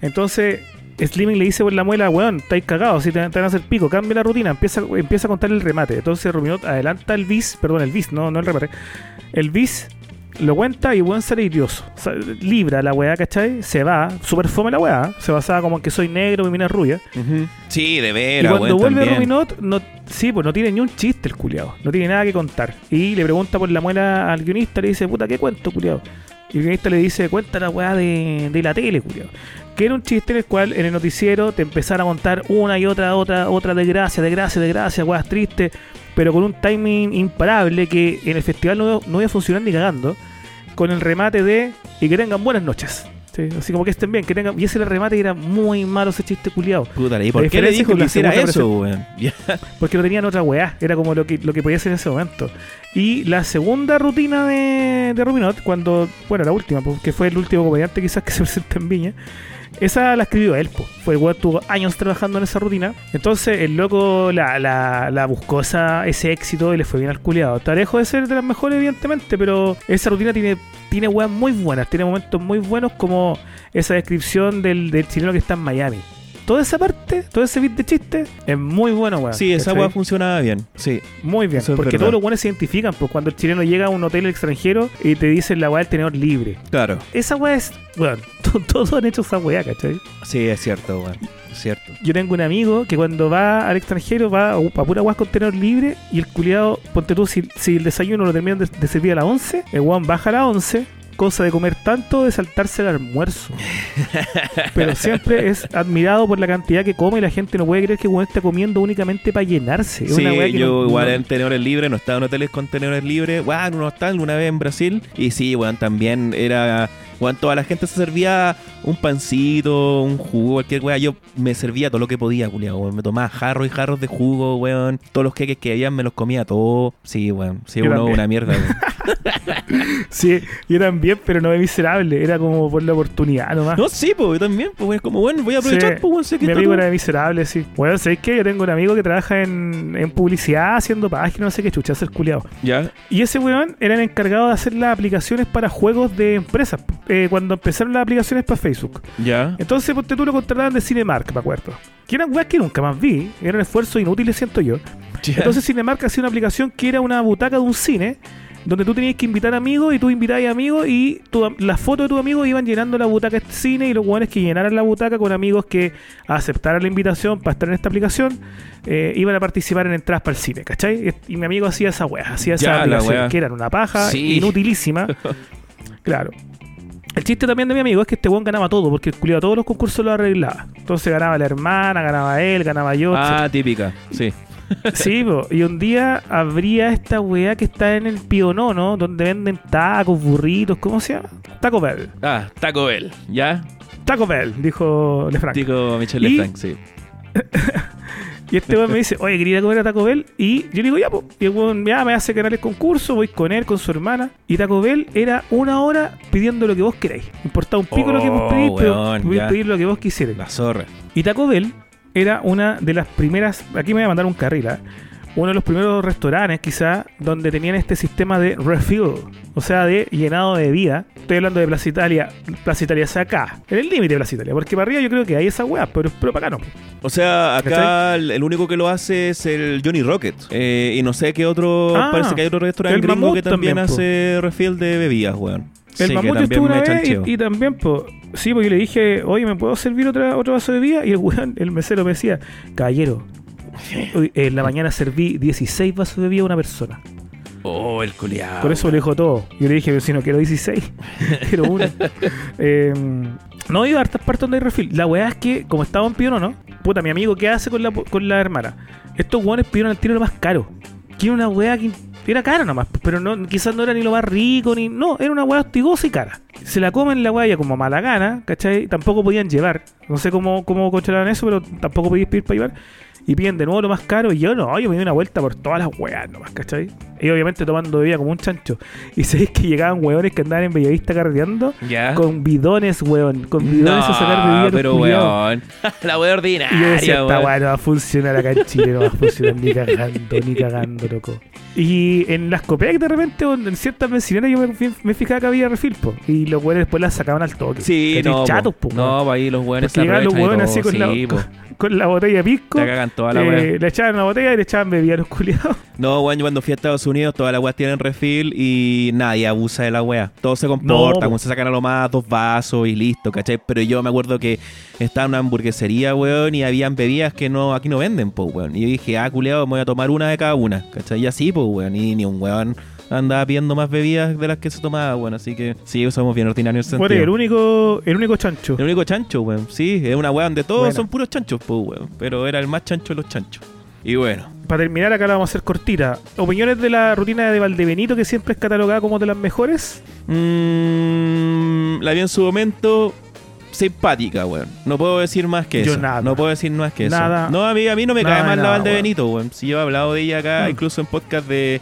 Entonces Slimming le dice por la muela, weón, estáis cagados, si te, te van a hacer pico, cambia la rutina, empieza, empieza a contar el remate. Entonces Ruminot adelanta el bis, perdón, el bis, no, no el remate. El bis lo cuenta y weón sale idioso. O sea, libra la weá, ¿cachai? Se va, super fome la weá, se basaba como en que soy negro, mi mina rubia. Sí, de Y veras, cuando weón, vuelve también. Ruminot, no, sí, pues no tiene ni un chiste el culiado. No tiene nada que contar. Y le pregunta por la muela al guionista, le dice, puta, ¿qué cuento, culiado? Y el guionista le dice, cuenta la weá de, de la tele, culiado. Que era un chiste en el cual en el noticiero te empezara a contar una y otra, otra, otra desgracia, desgracia, desgracia, weas tristes, pero con un timing imparable que en el festival no, no iba a funcionar ni cagando, con el remate de y que tengan buenas noches. Sí, así como que estén bien, que tengan. Y ese era el remate y era muy malo ese chiste culiado. Puta, ¿y La por qué le dijo que hiciera eso, weón? [laughs] Porque no tenían otra weá, era como lo que, lo que podía hacer en ese momento. Y la segunda rutina de, de Ruminot, cuando, bueno, la última, porque fue el último comediante quizás que se presenta en Viña, esa la escribió él, po. fue el weón tuvo años trabajando en esa rutina. Entonces el loco la, la, la buscó esa, ese éxito y le fue bien al culiado. Está lejos de ser de las mejores, evidentemente, pero esa rutina tiene, tiene weas muy buenas, tiene momentos muy buenos como esa descripción del, del chileno que está en Miami. Toda esa parte, todo ese beat de chiste es muy bueno, weón. Sí, esa weá funcionaba bien. Sí. Muy bien, Eso porque todos los buenos se identifican, pues cuando el chileno llega a un hotel extranjero y te dicen la weá del tenedor libre. Claro. Esa weá es, bueno, [laughs] todos han hecho esa weá, ¿cachai? Sí, es cierto, weón. Cierto. Yo tengo un amigo que cuando va al extranjero va a, a pura weá con tenedor libre y el culiado, ponte tú, si, si el desayuno lo terminan de, de servir a las 11, el weón baja a las 11, cosa de comer tanto de saltarse el almuerzo. [laughs] Pero siempre es admirado por la cantidad que come y la gente no puede creer que weón está comiendo únicamente para llenarse. Es Sí, una que yo no- igual no- en tenedores libres, no estaba en hoteles con tenedores libres, weón, en un hostal una vez en Brasil. Y sí, weón, también era, weón, toda la gente se servía un pancito, un jugo, cualquier weón. Yo me servía todo lo que podía, culiao, weón. Me tomaba jarros y jarros de jugo, weón. Todos los queques que habían me los comía todos. Sí, weón. Sí, Yo uno también. una mierda, weón. [laughs] Sí, y eran bien, pero no es miserable. Era como por la oportunidad nomás. No, sí, pues yo también, pues weón, como bueno, voy a aprovechar, Sí, pues weón, sé que Mi amigo todo- era miserable, sí. Bueno, ¿sabéis qué? Yo tengo un amigo que trabaja en, en publicidad, haciendo páginas, no sé qué chucha, hacer culiado. Ya, Y ese weón era el encargado de hacer las aplicaciones para juegos de empresas. Eh, cuando empezaron las aplicaciones para Facebook. ya. Entonces, ponte tú lo contrataban de Cinemark, me acuerdo. Que eran weas que nunca más vi. Eran esfuerzos inútiles, siento yo. Entonces Cinemark hacía una aplicación que era una butaca de un cine donde tú tenías que invitar amigos y tú invitabas amigos y las fotos de tus amigos iban llenando la butaca de este cine y los buenos que llenaran la butaca con amigos que aceptaran la invitación para estar en esta aplicación eh, iban a participar en entradas para el cine, ¿cachai? Y mi amigo hacía esa wea, hacía esa Ya, aplicación que eran una paja Sí. inutilísima. [laughs] claro. El chiste también de mi amigo es que este weón ganaba todo, porque el culiado todos los concursos lo arreglaba. Entonces ganaba la hermana, ganaba él, ganaba yo, Ah, típica, sí. Sí, po, y un día habría esta weá que está en el Pionono, donde venden tacos, burritos, ¿cómo se llama? Taco Bell. Ah, Taco Bell, ¿ya? Taco Bell, dijo Lefranc. Dijo Michelle Y- Lefranc, sí. [laughs] Y este weón me dice, oye, quería ir a comer a Taco Bell. Y yo le digo, ya, pues. Y el weón ya me hace ganar el concurso, voy con él, con su hermana. Y Taco Bell era una hora pidiendo lo que vos queráis. Importaba un pico lo que vos Oh, pedís, pero podías ya. pedir lo que vos quisierais. La zorra. Y Taco Bell era una de las primeras, aquí me voy a mandar un carril, ¿ah? Uno de los primeros restaurantes quizá donde tenían este sistema de refill, o sea, de llenado de bebida. Estoy hablando de Plaza Italia, Plaza Italia es acá, en el límite de Plaza Italia, porque para arriba yo creo que hay esa weá, pero, pero para acá no. O sea, acá el, el único que lo hace es el Johnny Rocket. Eh, y no sé qué otro. Ah, parece que hay otro restaurante gringo que también, también, po. hace refill de bebidas, weón. El Sí, mamut también estuvo una vez y, y también, pues, sí, porque yo le dije, oye, ¿me puedo servir otra, otro vaso de bebida? Y el weón, el mesero me decía, caballero, [laughs] en la mañana serví 16 vasos de bebida a una persona. Oh, el culiado. Por eso lo dijo todo. Yo le dije, pero si no quiero 16, [laughs] quiero uno. [laughs] Eh, no ido a hartas partes donde hay refil. La weá es que, como estaba en Piono, ¿no? Puta, mi amigo, ¿qué hace con la, con la hermana? Estos weones pidieron el tiro lo más caro. Que era una weá que era cara nomás, pero no, quizás no era ni lo más rico, ni. No, era una weá hostigosa y cara. Se la comen la weá ya como mala gana, ¿cachai? Tampoco podían llevar. No sé cómo, cómo controlaban eso, pero tampoco podías pedir para llevar. Y piden de nuevo lo más caro. Y yo no, yo me di una vuelta por todas las weas nomás, ¿cachai? Y obviamente tomando bebida como un chancho. Y [laughs] sabéis que llegaban weones que andaban en Bellavista carreteando Ya. con bidones, weón. Con bidones a sacar bebida. pero weón. [laughs] la wea ordinaria. Y yo decía, esta weá no va a funcionar acá en Chile, no va a funcionar ni cagando, ni cagando, loco. Y en las Copec de repente, en ciertas benzineras, yo me, me fijaba que había refil, po. Y los weones después las sacaban al toque. Sí, no. chatos, po. no, ahí los weones llegaban los weones así con, la, sí, po. con, con la botella de pisco. Te cagan toda la eh, le echaban una botella y le echaban bebida a los culiados. [laughs] No, weón, yo cuando fui a Estados Unidos, todas las weas tienen refil y nadie abusa de la wea. Todos se comportan, po. como se sacan a lo más dos vasos y listo, ¿cachai? Pero yo me acuerdo que estaba en una hamburguesería, weón, y habían bebidas que no aquí no venden, po, weón. Y yo dije, ah, culiado, me voy a tomar una de cada una, ¿cachai? Y así, pues, weón, y ni un weón andaba pidiendo más bebidas de las que se tomaba, weón. Así que sí, somos bien ordinarios en Bueno, el único, el único chancho. El único chancho, weón. Sí, es una weá donde todos son puros chanchos, pues, weón. Pero era el más chancho de los chanchos. Y bueno. Para terminar, acá la vamos a hacer cortita. ¿Opiniones de la rutina de Valdebenito, que siempre es catalogada como de las mejores? Mm, la vi en su momento simpática, weón. No puedo decir más que Yo eso. nada. No puedo decir más que eso. Nada. No, a mí, a mí no me Nada cae mal la nada, Valde weón. Benito, weón. Si yo he hablado de ella acá, Mm. incluso en podcast de.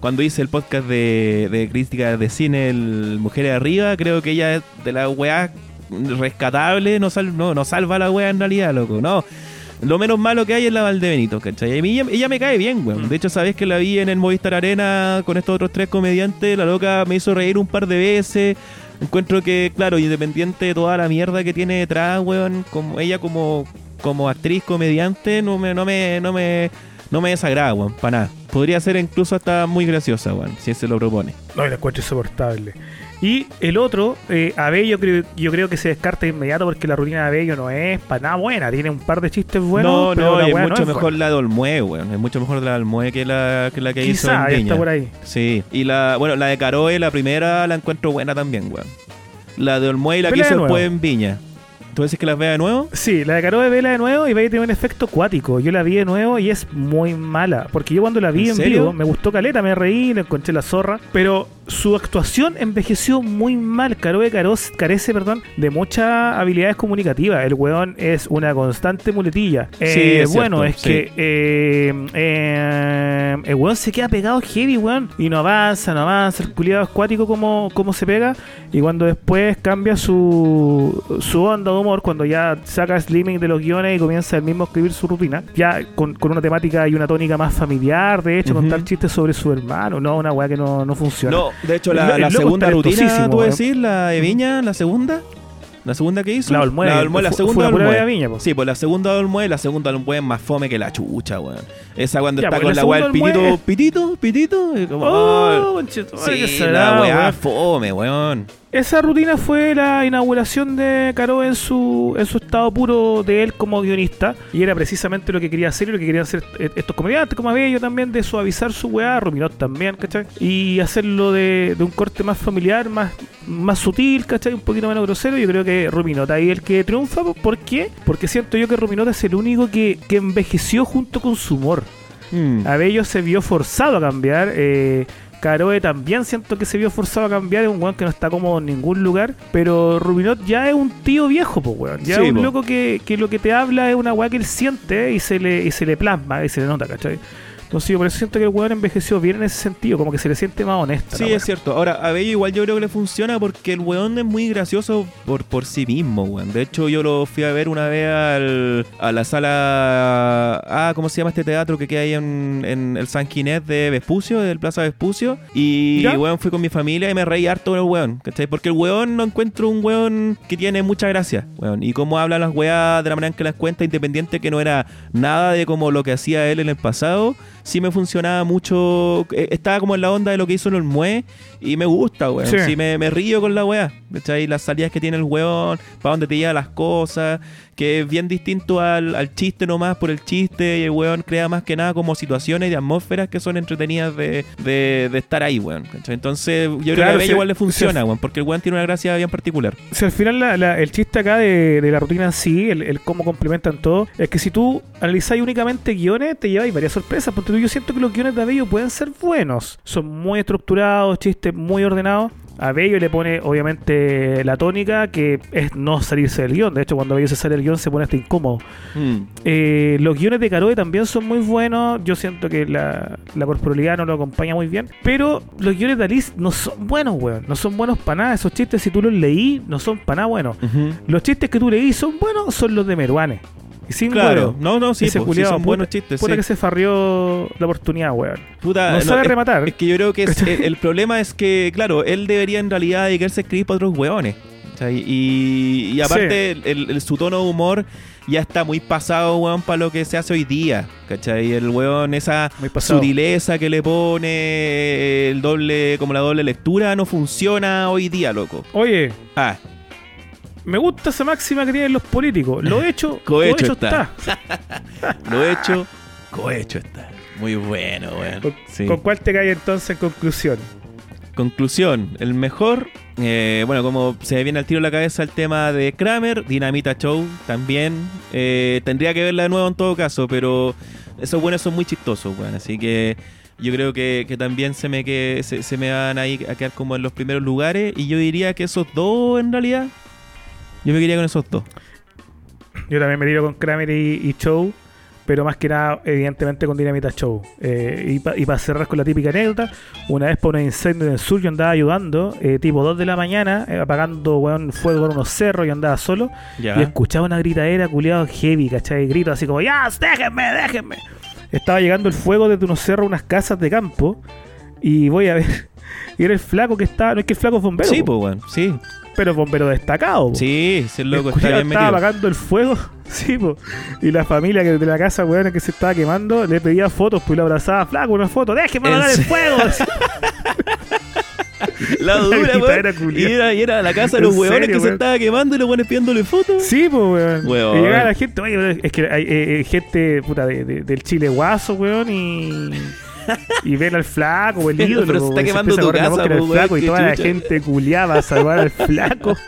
Cuando hice el podcast de, de crítica de cine, el Mujeres Arriba, creo que ella es de la weá rescatable, no, sal- no, no salva a la weá en realidad, loco. No. Lo menos malo que hay es la Valdebenito, ¿cachai? A mí ella, ella me cae bien, weón. Mm. De hecho, sabés que la vi en el Movistar Arena con estos otros tres comediantes. La loca me hizo reír un par de veces. Encuentro que, claro, independiente de toda la mierda que tiene detrás, weón, como ella como, como actriz, comediante, no me, no me, no me, no me desagrada, weón, para nada. Podría ser incluso hasta muy graciosa, weón, si se lo propone. No, la encuentro insoportable. Y el otro, eh, Abello, creo, yo creo que se descarta de inmediato porque la rutina de Abello no es para nada buena. Tiene un par de chistes buenos, no, pero no, es mucho no mejor la de Olmue, weón. Es mucho mejor la de Olmue que la que, la que hizo Quizá en está por ahí. Sí, y la, bueno, la de Caroe, la primera, la encuentro buena también, weón. La de Olmue y la que hizo después en Viña. ¿Tú dices que las vea de nuevo? Sí, la de Caro de Vela de nuevo y va a tener un efecto acuático. Yo la vi de nuevo y es muy mala. Porque yo cuando la vi ¿En vivo me gustó Caleta, me reí, le encontré la zorra. Pero su actuación envejeció muy mal. Caro de Caros carece, perdón, de muchas habilidades comunicativas. El weón es una constante muletilla. Eh, es bueno, cierto, es sí. que eh, eh, el weón se queda pegado heavy, weón. Y no avanza, no avanza. El culiado acuático como, como se pega. Y cuando después cambia su, su onda de humor, cuando ya saca Slimming de los guiones y comienza él mismo a escribir su rutina, ya con, con una temática y una tónica más familiar, de hecho, contar chistes sobre su hermano, no, una weá que no, no funciona. No, de hecho, la, el segunda rutina, ¿tú decís? La de Viña, la segunda. ¿La segunda que hizo? La Olmue, La, Olmue, la segunda de Viña, po. Sí, pues la segunda Olmue, la segunda Olmue es más fome que la chucha, weón. Esa cuando Ya, está pues, con la weá del pitito, pitito, pitito. y como, Oh, oh, sí, la weá fome, weón. Esa rutina fue la inauguración de Caro en su, en su estado puro de él como guionista. Y era precisamente lo que quería hacer y lo que querían hacer eh, estos comediantes, como Abello también, de suavizar su weá, Ruminot también, ¿cachai? Y hacerlo de, de un corte más familiar, más, más sutil, ¿cachai? Un poquito menos grosero. Yo creo que Ruminot ahí es el que triunfa. ¿Por qué? Porque siento yo que Ruminot es el único que, que envejeció junto con su humor. Mm. Abello se vio forzado a cambiar. Eh, Caroe también siento que se vio forzado a cambiar. Es un weón que no está cómodo en ningún lugar. Pero Rubinot ya es un tío viejo, pues weón. Ya Sí, es un po. loco que, que lo que te habla es una weá que él siente y se le, y se le plasma y se le nota, ¿cachai? Entonces yo por eso siento que el weón envejeció bien en ese sentido. Como que se le siente más honesta. Sí, es cierto. Ahora, a Bello igual yo creo que le funciona porque el weón es muy gracioso por, por sí mismo, weón. De hecho, yo lo fui a ver una vez al, a la sala... Ah, ¿cómo se llama este teatro que queda ahí en, en el San Ginés de Vespucio, del Plaza Vespucio? Y, ¿Ya? weón, fui con mi familia y me reí harto con el weón, ¿cachai? Porque el weón no encuentro un weón que tiene mucha gracia, weón. Y cómo habla las weas de la manera en que las cuenta, independiente que no era nada de como lo que hacía él en el pasado sí me funcionaba mucho. eh, Estaba como en la onda de lo que hizo el Olmue y me gusta, weón. Sí. Sí, me, me río con la weá. ¿cachai? Las salidas que tiene el weón, para dónde te lleva las cosas, que es bien distinto al, al chiste nomás por el chiste y el weón crea más que nada como situaciones y atmósferas que son entretenidas de, de, de estar ahí, weón. ¿cachai? Entonces yo creo Claro, que a sí, igual le funciona, sí. weón, porque el weón tiene una gracia bien particular. Si al final la- la- el chiste acá de, de la rutina en sí, el, el cómo complementan todo, es que si tú analizáis únicamente guiones, te lleváis varias sorpresas. Porque yo siento que los guiones de Abello pueden ser buenos. Son muy estructurados, chistes muy ordenados. A Bello le pone, obviamente, la tónica que es no salirse del guion. De hecho, cuando Bello se sale del guion, se pone hasta incómodo. Mm. Eh, los guiones de Caroe también son muy buenos. Yo siento que la, la corporalidad no lo acompaña muy bien. Pero los guiones de Alice no son buenos, weón. No son buenos para nada. Esos chistes, si tú los leí, no son para nada buenos. Los chistes que tú leí son buenos, son los de Meruane. Sin Claro, huevo. no, no, sí, Ese po, sí culiao, son puta- buenos chistes. Puta sí. que se farrió la oportunidad, weón. Puta, no sabe rematar. Es que yo creo que es- el, el problema es que, claro, él debería en realidad dedicarse a escribir para otros hueones. ¿cachai? Y, y aparte, el, el- su tono de humor ya está muy pasado, weón, para lo que se hace hoy día. ¿Cachai? El weón, esa sutileza que le pone, el doble, como la doble lectura, no funciona hoy día, loco. Oye, Ah, me gusta esa máxima que tienen los políticos. Lo [laughs] hecho, Cohecho cohecho está. está. [laughs] lo hecho, cohecho está. Muy bueno, weón. ¿Con, Sí. con cuál te cae entonces en conclusión? Conclusión, el mejor, eh, bueno, como se me viene al tiro a la cabeza el tema de Kramer, Dinamita Show también, eh, tendría que verla de nuevo en todo caso, pero esos buenos son muy chistosos, weón, así que yo creo que, que también se me, que, se, se me van ahí a quedar como en los primeros lugares y yo diría que esos dos en realidad, yo me quería con esos dos. Yo también me tiro con Kramer y, y Show, pero más que nada, evidentemente, con Dinamita Show. Eh, y para cerrar con la típica anécdota, una vez por un incendio en el sur, yo andaba ayudando, eh, tipo 2 de la mañana, eh, apagando weón, fuego en unos cerros y andaba solo, Ya. y escuchaba una gritadera culiado heavy, ¿cachai? Grito así como, ¡ya, déjenme, déjenme! Estaba llegando el fuego desde unos cerros a unas casas de campo, y voy a ver. [laughs] Y era el flaco que estaba, no es que el flaco es bombero, Sí, pues, weón, sí. Pero bombero destacado. po. Sí, sí, el El loco está bien estaba metido. apagando el fuego. [laughs] Sí, po. Y la familia que de la casa, weón, que se estaba quemando, le pedía fotos, pues y lo abrazaba, flaco, una foto, déjeme ¿En apagar el fuego. [laughs] [laughs] La dura, weón. Y era, y era la casa de ¿En los huevones que se estaba quemando y los buenos pidiéndole fotos. sí, pues, weón. Weón. Y llegaba la gente, oye, es que hay eh, eh, gente puta de, de- del Chile guaso, weón, y. Y ven al flaco, el [laughs] ídolo. Pero se está quemando tu casa, voz que era el po, flaco, y toda la gente culiaba a salvar al flaco. [laughs]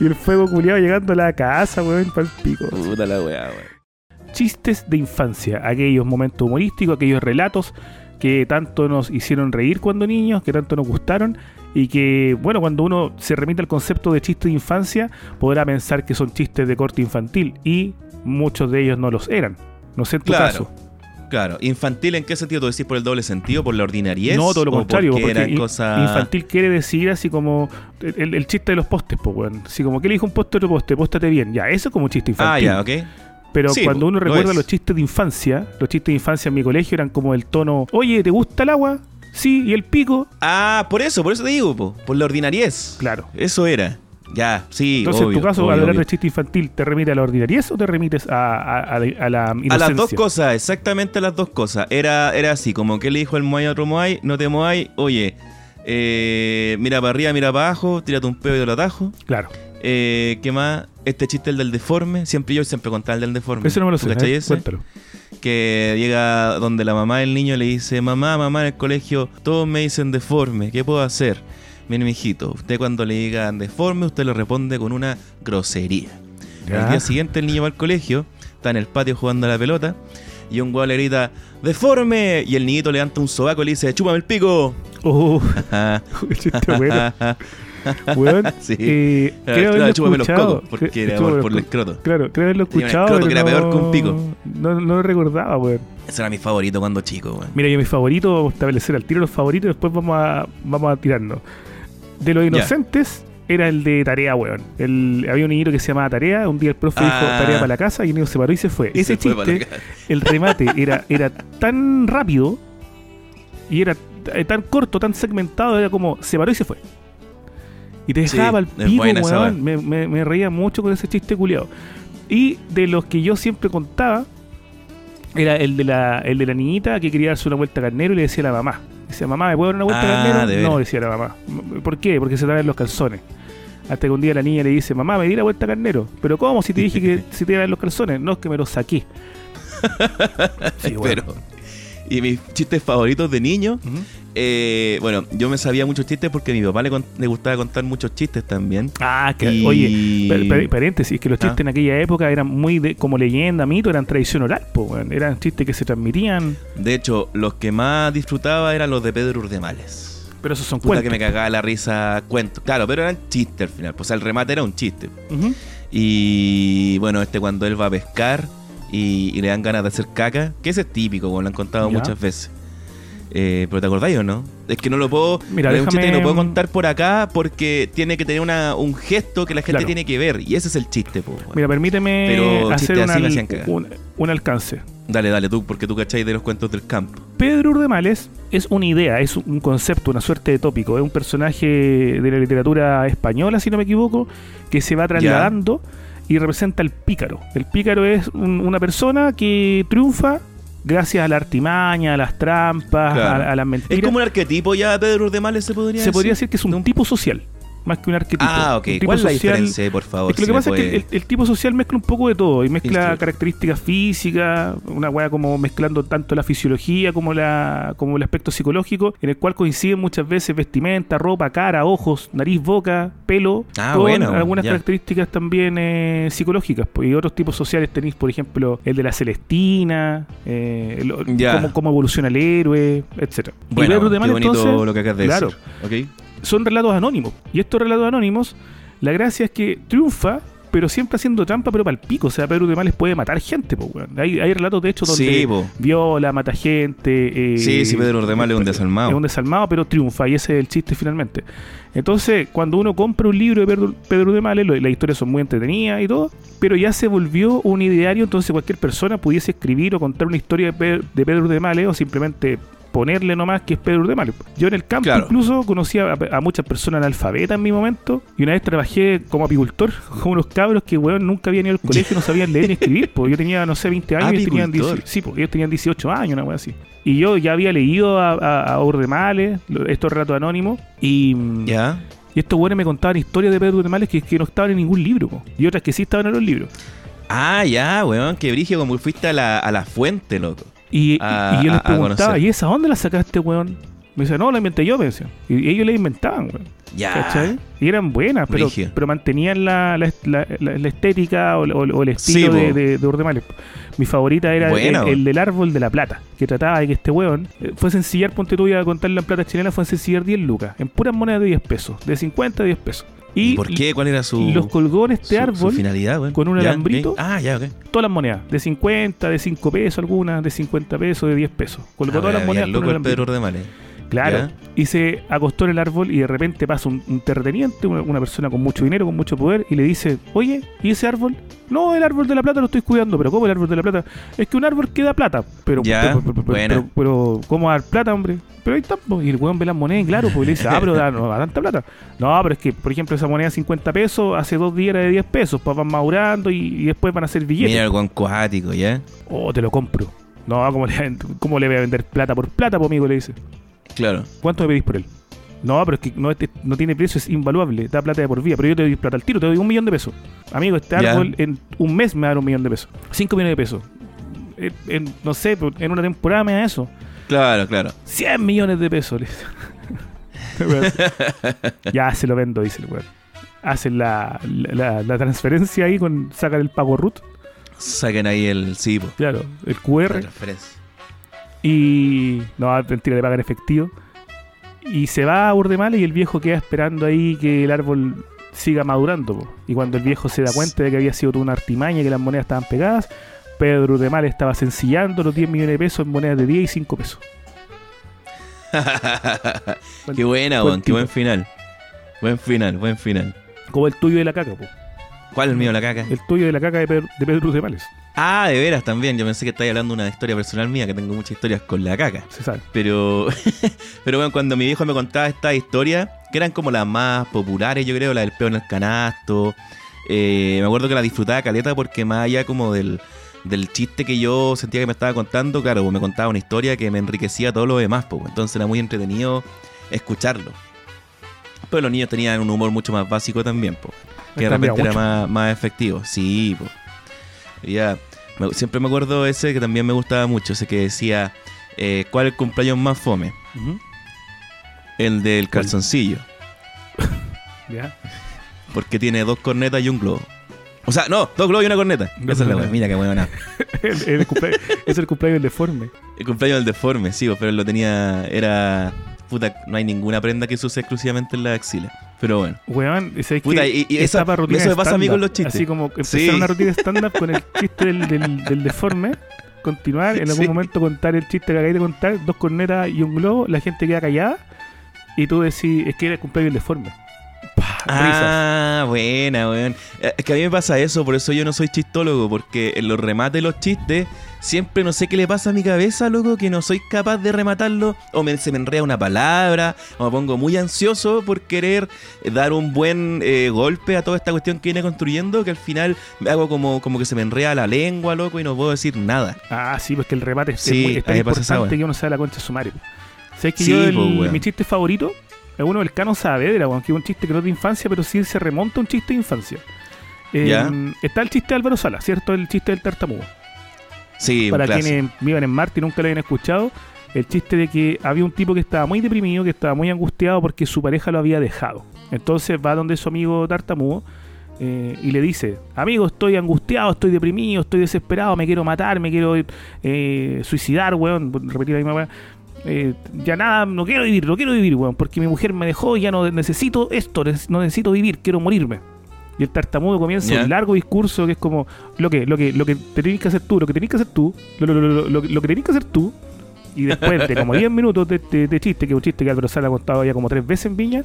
Y el fuego culiado llegando a la casa, weón, pa'l pico. Puta la weá, weón. chistes de infancia, aquellos momentos humorísticos, aquellos relatos que tanto nos hicieron reír cuando niños, que tanto nos gustaron y que, bueno, cuando uno se remite al concepto de chiste de infancia, podrá pensar que son chistes de corte infantil y muchos de ellos no los eran. No sé en tu Claro. caso. Claro, infantil en qué sentido tú decís por el doble sentido, por la ordinariez. no, todo lo contrario, porque in- infantil quiere decir así como el, el chiste de los postes, pues, weón. Así como que le dijo un poste otro poste, póstate bien. Ya, eso es como un chiste Ah, infantil. ya, ok. Pero Sí, cuando uno recuerda los chistes de infancia, los chistes de infancia en mi colegio eran como el tono, oye, ¿te gusta el agua? Sí, y el pico. Ah, por eso, por eso te digo, po, por la ordinariez. Claro. Eso era. Ya, sí, Entonces, obvio, en tu caso, obvio, al hablar de chiste infantil, ¿te remite a la ordinariez o te remites a, a- a- a la inocencia? A las dos cosas, exactamente a las dos cosas. Era, era así, como que le dijo el Moai a otro Moai, no te Moai, oye, eh, mira para arriba, mira para abajo, tírate un pedo y te lo atajo. Claro. Eh, ¿Qué más? Este chiste, el del deforme, siempre yo siempre contaba el del deforme. Eso no me lo ¿Tú sé. ¿eh? ese? Cuéntalo. que llega donde la mamá del niño le dice, mamá, mamá, en el colegio todos me dicen deforme, ¿qué puedo hacer? Mire, mijito, usted cuando le digan deforme, usted le responde con una grosería. Ya. Al día siguiente el niño va al colegio, está en el patio jugando a la pelota, y un guau le grita, ¡deforme! Y el niñito levanta un sobaco y le dice, ¡chúpame el pico! Uh, el chiste bueno. Weón, [laughs] Sí. eh, Ah, creo claro, haberlo los escuchado. cocos, porque era por, los por el escroto. Claro, creo haberlo Tenía un escuchado. escroto que era peor que un no- pico. No, no lo recordaba, weón. Ese era mi favorito cuando chico, weón. Mira, yo mi favorito, vamos a establecer al tiro los favoritos y después vamos a, vamos a tirarnos. De los inocentes era el de tarea, weón. El, había un niñito que se llamaba Tarea, un día el profe dijo Ah. tarea para la casa y el niño se paró y se fue. Y Ese se chiste, el remate era, era tan rápido y era t- tan corto, tan segmentado, era como se paró y se fue. Y te Sí, dejaba al es pico, weón. Me, me- me reía mucho con ese chiste culiado. Y de los que yo siempre contaba, Era el de la, el de la niñita que quería darse una vuelta a carnero y le decía a la mamá. Decía, mamá, ¿me puedo dar una vuelta a Ah, carnero? No, decía la mamá. ¿Por qué? Porque se traen los calzones. Hasta que un día la niña le dice, mamá, me di la vuelta a carnero. ¿Pero cómo? Si te dije que [laughs] si te iban los calzones. No, es que me los saqué. [laughs] Sí, bueno. Pero, y mis chistes favoritos de niño, eh, bueno, yo me sabía muchos chistes porque a mi papá le, gustaba contar muchos chistes también. Ah, que, Y- oye, per- per- paréntesis, que los Ah. chistes en aquella época eran muy de, como leyenda, mito, eran tradición oral, po, eran chistes que se transmitían, De hecho, los que más disfrutaba eran los de Pedro Urdemales. pero esos son Puta cuentos. que me cagaba la risa cuento. Claro, pero eran chistes al final. Pues o sea, el remate era un chiste. Y bueno, este cuando él va a pescar y, y le dan ganas de hacer caca, que ese es típico, como lo han contado Ya. muchas veces. Eh, pero ¿te acordáis o no? Es que no lo puedo. Mira, chiste que déjame- no puedo contar por acá porque tiene que tener una, un gesto que la gente Claro. tiene que ver. Y ese es el chiste, po, weón. Mira, permíteme Pero hacer un- un alcance. Dale, dale tú, porque tú cacháis de los cuentos del campo. Pedro Urdemales es una idea, es un concepto, una suerte de tópico. Es un personaje de la literatura española, si no me equivoco, que se va trasladando y representa al pícaro. El pícaro es un- una persona que triunfa gracias a la artimaña, a las trampas, Claro. a, a las Es mentiras. como un arquetipo ya, Pedro Urdemales, se podría se decir. podría decir que es un tipo social, más que un arquetipo. Ah, ok. Un tipo ¿Cuál es la social- diferencia, por favor? Es que lo que pasa es que el, el tipo social mezcla un poco de todo y mezcla Instruir. características físicas, una weá como mezclando tanto la fisiología como la como el aspecto psicológico, en el cual coinciden muchas veces vestimenta, ropa, cara, ojos, nariz, boca, pelo, Ah, con bueno, algunas ya. características también eh, psicológicas. pues, y otros tipos sociales tenéis, por ejemplo, el de la Celestina, eh, lo- cómo, cómo evoluciona el héroe, etcétera. Y Bueno, qué Mal, bonito entonces, lo que acabas de claro, decir. Son relatos anónimos. Y estos relatos anónimos, la gracia es que triunfa, pero siempre haciendo trampa, pero para el pico. O sea, Pedro de Males puede matar gente, po, weón. Hay, hay relatos, de hecho, donde Sí, viola, mata gente. eh, Sí, sí, Pedro Urdemales es un desalmado. Es un desalmado, pero triunfa, y ese es el chiste finalmente. Entonces, cuando uno compra un libro de Pedro, Pedro de Males, las historias son muy entretenidas y todo, pero ya se volvió un ideario, entonces cualquier persona pudiese escribir o contar una historia de, Pe- de Pedro de Males o simplemente ponerle nomás que es Pedro de Males. Yo en el campo Claro. incluso conocía a, a muchas personas analfabetas en mi momento y una vez trabajé como apicultor [laughs] con unos cabros que, weón, nunca habían ido al colegio, no sabían leer ni escribir, [laughs] pues yo tenía, no sé, 20 años y tenían, Apicultor. 18 sí, ellos tenían 18 años, una wea así. Y yo ya había leído a, a, a Urdemales, estos relatos anónimos, y, Ya. y estos buenos me contaban historias de Pedro Urdemales que, que no estaban en ningún libro, po, y otras que sí estaban en los libros. Ah, ya, weón. Que brigio como fuiste a la, a la fuente, loco. Y, y- A- y yo les a- a preguntaba. ¿y esa dónde la sacaste, weón? Me dice, no, la inventé yo, me decían. Y ellos la inventaban, weón. Ya. ¿Cachai? Y eran buenas, pero, pero mantenían la, la, la- la- estética o, o- o el estilo Sí, de, de, de Urdemales. Mi favorita era el, del árbol de la plata, que trataba de que este weón eh, fue sencillar, ponte tú a contarle en plata chilena, fue sencillar 10 lucas, en puras monedas de 10 pesos, de 50 a 10 pesos. ¿Y por qué? ¿Cuál era su, y los colgó en este su- árbol su finalidad, weón? con un Ya, alambrito. ok. Ah, ya, ok. todas las monedas, de 50, de 5 pesos algunas, de 50 pesos, de 10 pesos. Colocó Ah, todas las monedas con loco un el Pedro alambrito. Claro. Ya. Y se acostó en el árbol y de repente pasa un, un terrateniente, una, una persona con mucho dinero, con mucho poder, y le dice, oye, ¿y ese árbol? No, el árbol de la plata lo estoy cuidando, pero ¿cómo el árbol de la plata? Es que un árbol que da plata. Pero, Ya, pero, pero, buena. pero- pero, ¿cómo dar plata, hombre? Pero ahí está, y el weón ve las monedas, claro, pues le dice, ah, pero da, no da tanta plata. No, pero es que, por ejemplo, esa moneda de 50 pesos, hace dos días era de 10 pesos, pues van madurando y, y después van a ser billetes. Mira el guan cuático, ¿ya? Oh, te lo compro. No, ¿cómo le, ¿cómo le voy a vender plata por plata, po, amigo? Le dice. Claro. ¿Cuánto me pedís por él? No, pero es que no, este- no tiene precio, es invaluable, da plata de por vida, pero yo te doy plata al tiro, te doy un millón de pesos. Amigo, este árbol en un mes me va a dar un millón de pesos. Cinco millones de pesos. En, en- no sé, en una temporada me da eso. Claro, claro. 100 millones de pesos. [laughs] ya se lo vendo, dice el weón. Hacen la, la, la transferencia ahí con sacan el pago root, Saquen ahí el sí, po. claro, el La QR transferencia. Y no, mentira, le pagan efectivo. Y se va a Urdemales y el viejo queda esperando ahí que el árbol siga madurando. po. Y cuando el viejo se da cuenta de que había sido toda una artimaña y que las monedas estaban pegadas, Pedro Urdemales estaba sencillando los 10 millones de pesos en monedas de 10 y 5 pesos. [laughs] qué buena, buen. Qué buen final. Buen final, buen final. Como el tuyo de la caca, po. ¿Cuál es el mío, la caca? El tuyo de la caca de Pedro, de Pedro Urdemales. Ah, de veras también. Yo pensé que estáis hablando de una historia personal mía, que tengo muchas historias con la caca. Se sabe. Pero, [laughs] pero bueno, cuando mi viejo me contaba esta historia, que eran como las más populares, yo creo, la del peo en el canasto. eh, me acuerdo que la disfrutaba caleta porque más allá como del, del chiste que yo sentía que me estaba contando, claro, me contaba una historia que me enriquecía todo lo demás, pues. Entonces era muy entretenido escucharlo. Pero los niños tenían un humor mucho más básico también, pues. Que de repente era más, más efectivo. Sí, pues. Ya, me- siempre me acuerdo ese que también me gustaba mucho, ese que decía, eh, ¿cuál es el cumpleaños más fome? El del calzoncillo. [laughs] Ya. Porque tiene dos cornetas y un globo. O sea, no, dos globos y una corneta. Esa es la wea. Mira qué buena. [laughs] Es el cumpleaños del deforme. El cumpleaños del deforme, sí, pero él lo tenía. Era. Puta, no hay ninguna prenda que se use exclusivamente en la axila. Pero bueno. Weón, ¿sabes Puta, qué? y- y esa- eso me pasa a mí con los chistes. Así como empezar Sí. una rutina stand-up con el chiste del, del, del deforme, continuar, en algún Sí. momento contar el chiste que acabáis de contar, dos cornetas y un globo, la gente queda callada y tú decís, es que era el cumpleaños deforme. Pa, risas. Ah, buena, weón. Eh, Es que a mí me pasa eso, por eso yo no soy chistólogo, porque en los remates de los chistes, siempre no sé qué le pasa a mi cabeza, loco, que no soy capaz de rematarlo, o me, se me enreda una palabra, o me pongo muy ansioso por querer dar un buen eh, golpe a toda esta cuestión que viene construyendo, que al final me hago como, como que se me enreda la lengua, loco, y no puedo decir nada. Ah, sí, porque el remate es, Sí, es tan pasa esa importante que uno sabe la concha de su madre. ¿Sabes que Sí, yo, el- weón. mi chiste favorito es uno del Cano Saavedra, weón, que es un chiste que no es de infancia, pero sí se remonta a un chiste de infancia. Eh, Ya. Está el chiste de Álvaro Sala, ¿cierto? El chiste del tartamudo. Sí, Para quienes vivan en Marte y nunca lo hayan escuchado, el chiste de que había un tipo que estaba muy deprimido, que estaba muy angustiado porque su pareja lo había dejado. Entonces va donde su amigo tartamudo eh, y le dice, amigo, estoy angustiado, estoy deprimido, estoy desesperado, me quiero matar, me quiero eh, suicidar, weón, repetir la misma weá. Eh, ya nada, no quiero vivir, no quiero vivir, weón, porque mi mujer me dejó y ya no necesito esto, no necesito vivir, quiero morirme. Y el tartamudo comienza un largo discurso que es como lo que, lo que, lo que te tenés que hacer tú, lo que tenés que hacer tú, lo, lo, lo, lo- lo- que tenés que hacer tú. Y después de como [laughs] 10 minutos de, de- de chiste, que es un chiste que Álvaro Sala ha contado ya como tres veces en Viña,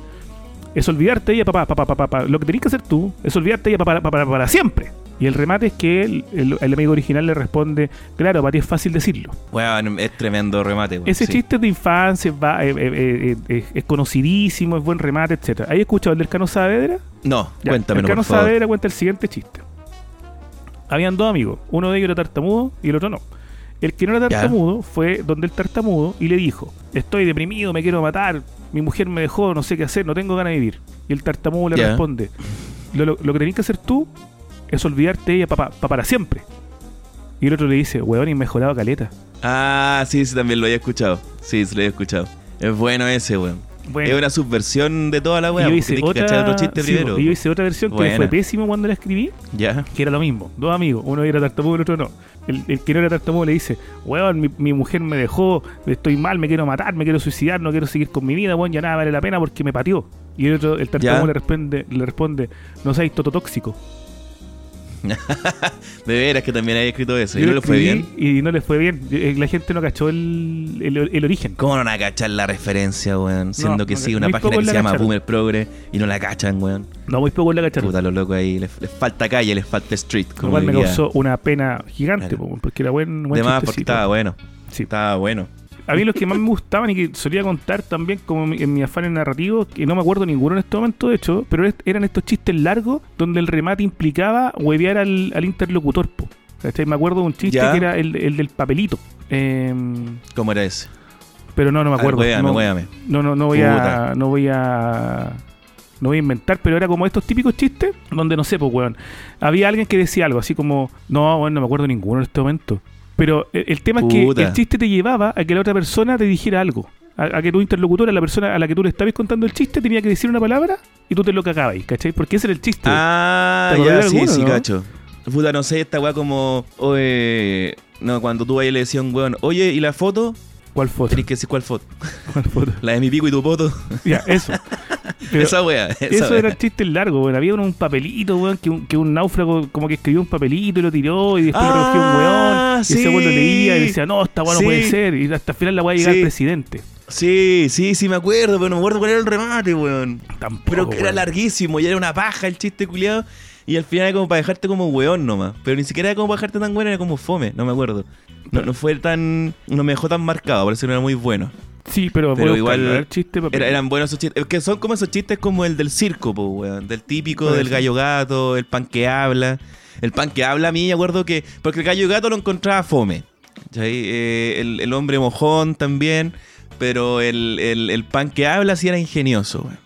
es olvidarte de ella, papá, papá, papá, papá. Lo que tenés que hacer tú es olvidarte ella para, para, para siempre. Y el remate es que el, el- el amigo original le responde, claro, para ti es fácil decirlo. Weón, es tremendo remate, weón. Ese sí. chiste es de infancia, va, eh, eh, eh, es conocidísimo, es buen remate, etcétera. ¿Hay escuchado el del Cano Saavedra? No, Ya, cuéntamelo, el Cano. Saavedra cuenta el siguiente chiste. Habían dos amigos, uno de ellos era tartamudo y el otro no. El que no era Ya. tartamudo fue donde el tartamudo y le dijo, estoy deprimido, me quiero matar, mi mujer me dejó, no sé qué hacer, no tengo ganas de vivir. Y el tartamudo le Ya. responde, lo, lo- lo que tenés que hacer tú es olvidarte de ella pa- pa- para siempre. Y el otro le dice, weón, y mejoraba caleta. Ah, sí, sí, también lo había escuchado. Sí, sí, lo había escuchado. Es bueno ese, weón. Bueno, Es una subversión de toda la weá. yo hice que otra, cachar otro chiste sí, primero. y yo hice otra versión que fue pésimo cuando la escribí, Ya. que era lo mismo. Dos amigos, uno era tartamudo y el otro no. El, el que no era tartamudo le dice, weón, mi, mi mujer me dejó, estoy mal, me quiero matar, me quiero suicidar, no quiero seguir con mi vida, weón, ya nada vale la pena porque me pateó. Y el otro, el tartamudo le responde, le responde, no seáis tototóxico. [laughs] De veras que también había escrito eso. ¿Y no lo le fue bien? Y no le fue bien. Eh, La gente no cachó el, el, el origen. ¿Cómo no la cachan la referencia, weón? Siendo que sí, una página que se llama. Boomer Progre y no la cachan, weón. No, muy poco la cacharon. Puta, los locos ahí. Les, les falta calle, les falta street. Lo Como cual me causó una pena gigante, Claro. po, porque era buen, buen porque estaba bueno. Sí. Estaba bueno. A mí los que más me gustaban y que solía contar también como en mi afán en narrativo, que no me acuerdo ninguno en este momento, de hecho, pero eran estos chistes largos donde el remate implicaba huevear al, al interlocutor. Po. ¿Cachai? Me acuerdo de un chiste Ya. que era el, el del papelito. Em, ¿Cómo era ese? pero no, no me A ver, acuerdo. huéame, no, no, no, no voy a, no voy a, no voy a inventar, pero era como estos típicos chistes donde no sé, pues, weón. Había alguien que decía algo así como, no, bueno, no me acuerdo ninguno en este momento. Pero el, el tema es que el chiste te llevaba a que la otra persona te dijera algo. A, a que tu interlocutor, a la persona a la que tú le estabas contando el chiste, tenía que decir una palabra y tú te lo cagabas, ¿cachai? Porque ese era el chiste. Ah, ¿Te acordás ya, sí, alguno, sí, no? cacho. Puta, no sé, esta weá como. Oye. No, cuando tú ahí le decías a un weón, oye, ¿y la foto? ¿Cuál foto? Tenés que decir cuál foto. ¿Cuál foto? La de mi pico y tu poto. ya, eso. [laughs] Pero- esa weá. Esa Eso weá. era el chiste largo, weón. Había un papelito, weón, que un, que un náufrago como que escribió un papelito y lo tiró y después lo recogió un Ah, weón. Y ese weón lo leía y decía, no, esta weón no Sí. puede ser. Y hasta el final la weá llega Sí. al presidente. Sí, sí, sí me acuerdo, pero no me acuerdo cuál era el remate, weón. Tampoco. Pero que era larguísimo y era una paja el chiste culiado. Y al final era como para dejarte como weón nomás. Pero ni siquiera era como para dejarte tan bueno, era como fome, no me acuerdo. No, no fue tan. No me dejó tan marcado, parece que no era muy bueno. Sí, pero, Pero igual chiste. Era- eran buenos esos chistes. Es que son como esos chistes como el del circo, po, weón. Del típico del gallo gato, el pan que habla. El pan que habla a mí, me acuerdo que. Porque el gallo gato lo encontraba fome. Eh, el, el hombre mojón también. Pero el, el- el pan que habla sí era ingenioso, weón.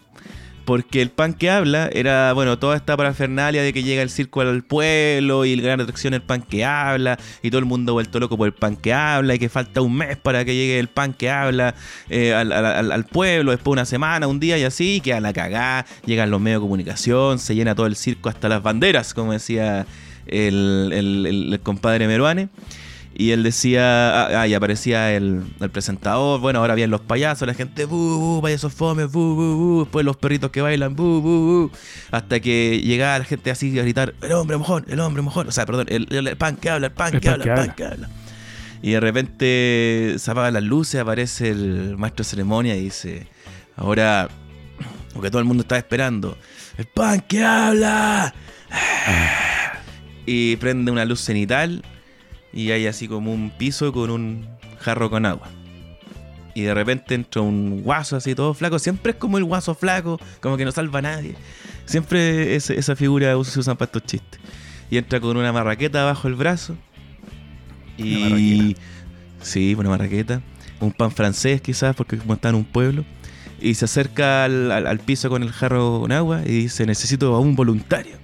Porque el pan que habla era, bueno, toda esta parafernalia de que llega el circo al pueblo y el gran atracción el pan que habla y todo el mundo vuelto loco por el pan que habla y que falta un mes para que llegue el pan que habla eh, al, pueblo, después una semana, un día y así, y queda la cagá, llegan los medios de comunicación, se llena todo el circo hasta las banderas, como decía el compadre Meruane. Y él decía, ah, ah, y aparecía el, el presentador, bueno, ahora vienen los payasos, la gente, bu, bu, payasos fome, bu, bu, bu, después los perritos que bailan, bu, bu, bu, hasta que llegaba la gente así a gritar, el hombre mojón, el hombre mojón, o sea, perdón, el, el- el pan que habla, el pan que habla, el pan que habla. Y de repente se apagan las luces, aparece el maestro de ceremonia y dice, ahora, lo que todo el mundo estaba esperando, el pan que habla. Y prende una luz cenital y hay así como un piso con un jarro con agua. Y de repente entra un guaso así todo flaco. Siempre es como el guaso flaco, como que no salva a nadie. Siempre esa figura se usa para estos chistes. Y entra con una marraqueta bajo el brazo. Una Y. marraqueta. Sí, una marraqueta. Un pan francés quizás, porque como está en un pueblo. Y se acerca al, al- al piso con el jarro con agua y dice, necesito a un voluntario.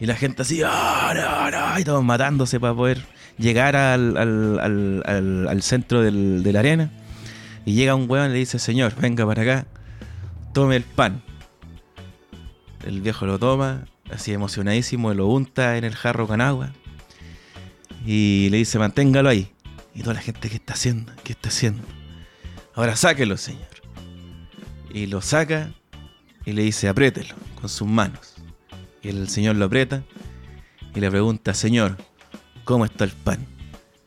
Y la gente así, "Ah, no, no", y todos matándose para poder llegar al, al- al- al- centro del- de la arena. Y llega un weón y le dice, señor, venga para acá, tome el pan. El viejo lo toma, así emocionadísimo, lo unta en el jarro con agua. Y le dice, manténgalo ahí. Y toda la gente, ¿qué está haciendo? ¿Qué está haciendo? Ahora sáquelo, señor. Y lo saca y le dice, apriételo con sus manos. Y el señor lo aprieta y le pregunta, señor, ¿cómo está el pan?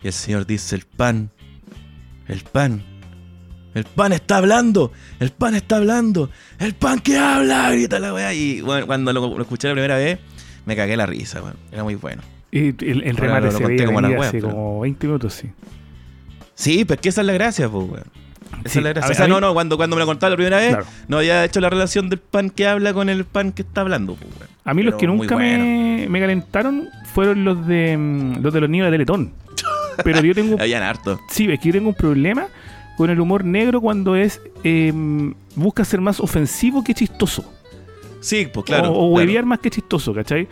Y el señor dice, el pan, el pan, el pan está hablando, el pan está hablando, el pan que habla, grita la weá. Y bueno, cuando lo, lo escuché la primera vez, me cagué la risa, weón. Era muy bueno. Y el, el remate lo se conté como la wea, hace pero- como 20 minutos, sí. Sí, pues que esa es la gracia, pues, weón. Esa Sí, es la a gracia. ver, o sea, a no, no, cuando, cuando me lo contaste la primera vez, Claro. no había hecho la relación del pan que habla con el pan que está hablando, pues. A mí los que nunca bueno. me, me calentaron fueron los de mm, los de los niños de Teletón. [laughs] Pero yo tengo Habían harto. sí, es que yo tengo un problema con el humor negro cuando es eh, busca ser más ofensivo que chistoso. Sí, pues claro. o, o claro. huevear más que chistoso, ¿cachai?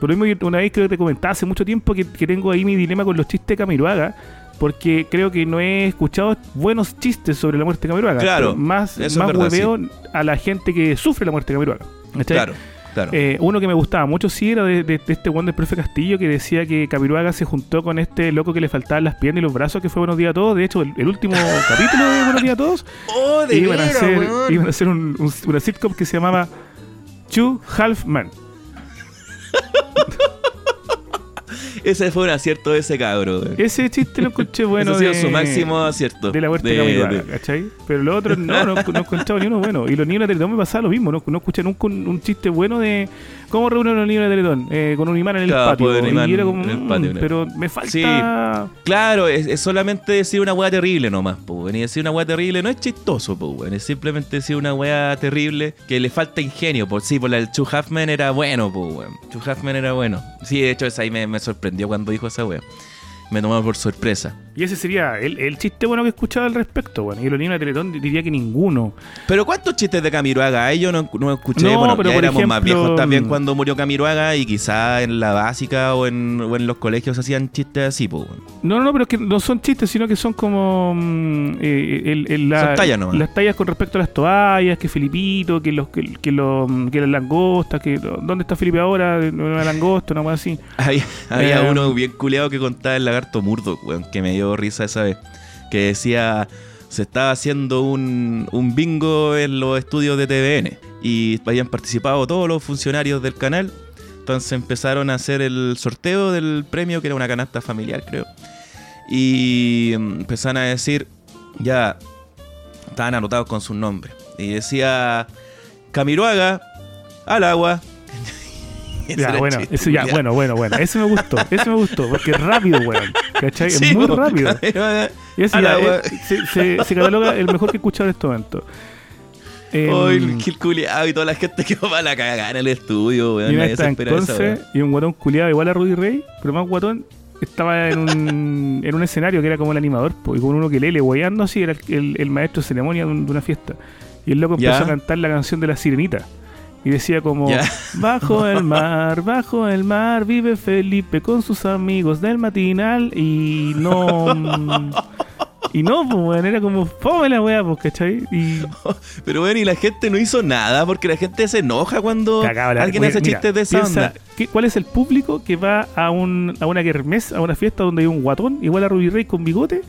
Por lo mismo, una vez creo que te comentaba hace mucho tiempo que, que tengo ahí mi dilema con los chistes de Camiroaga, porque creo que no he escuchado buenos chistes sobre la muerte de Camiroaga. Claro, más, más verdad, hueveo a la gente que sufre la muerte de Camiroaga. ¿cachai? Claro, claro. Eh, uno que me gustaba mucho sí era de, de- de este one del profe Castillo que decía que Camiroaga se juntó con este loco que le faltaban las piernas y los brazos que fue Buenos Días a Todos. De hecho, el, el último [laughs] capítulo de Buenos Días a Todos [laughs] oh, de iban a veras, hacer, iban a hacer un- un- una sitcom que se llamaba Two Half Men. [laughs] Ese fue un acierto de ese cabro, weón. Ese chiste lo encontré bueno Ese ha sido de, su máximo acierto. de la muerte de, Camiroaga, ¿cachai? Pero los otros no, no, no he encontrado ni uno bueno. Y los niños de Teletón me pasaba lo mismo, no, no escuché nunca un, un chiste bueno de cómo reúnen a los niños de Teletón, eh, con un imán en el Claro, patio. pues, un imán y era como, en el mm, patio, pero me falta... Sí. Claro, es, es solamente decir una weá terrible nomás, weón. Y decir una weá terrible no es chistoso, weón. Es simplemente decir una weá terrible que le falta ingenio. Por sí, por la del Chu Halfman era bueno, weón. Chu Halfman era bueno. Sí, de hecho, esa ahí me, me sorprendió cuando dijo esa weá. Me tomó por sorpresa. Y ese sería el, el chiste bueno que he escuchado al respecto, bueno. Y los niños de Teletón diría que ninguno. Pero ¿cuántos chistes de Camiroaga? Yo no, no escuché. No, bueno, pero ya por éramos más viejos también cuando murió Camiroaga y quizá en la básica o en, o en los colegios hacían chistes así, po, weón. No, no, no, pero es que no son chistes, sino que son como mm, eh, el- el- la- Son tallas nomás. las tallas con respecto a las toallas, que Filipito, que los que, que, los, mm, que las langostas, que ¿dónde está Felipe ahora? Una langosta, una cosa así. [laughs] Había, había Eh, uno bien culeado que contaba el lagarto murdo, weón, que me dio risa esa vez. Que decía, se estaba haciendo un, un bingo en los estudios de TVN y habían participado todos los funcionarios del canal. Entonces empezaron a hacer el sorteo del premio, que era una canasta familiar, creo. Y mm, empezaron a decir, ya, estaban anotados con sus nombres. Y decía, Camiroaga, al agua. [laughs] Ya, bueno, eso ya, bueno, bueno, bueno. Eso me gustó, eso me gustó, porque es rápido, weón. ¿Cachai? Sí, es muy rápido. [laughs] Y ese ya, wea. eh, se, se- se cataloga el mejor que he escuchado en este momento. Em, Ay, el Gil culiao y toda la gente que va a la cagada en el estudio, weón. y una esa y un guatón culiado igual a Rudy Rey, pero más guatón, estaba en un, [laughs] en un escenario que era como el animador, po, y con uno que lele guayando así, era el, el- el maestro de ceremonia de, un- de una fiesta. Y el loco Ya. empezó a cantar la canción de la sirenita. Y decía como, bajo el mar, bajo el mar, vive Felipe con sus amigos del matinal y no... Y no, pues, weón, era como fome la weá, pues, ¿cachai? Y [laughs] Pero bueno, y la gente no hizo nada porque la gente se enoja cuando alguien hace Mira, chistes de esa piensa, onda. ¿qué- ¿Cuál es el público que va a, un, a una kermés, a una fiesta donde hay un guatón, igual a Ruby Rey con bigote,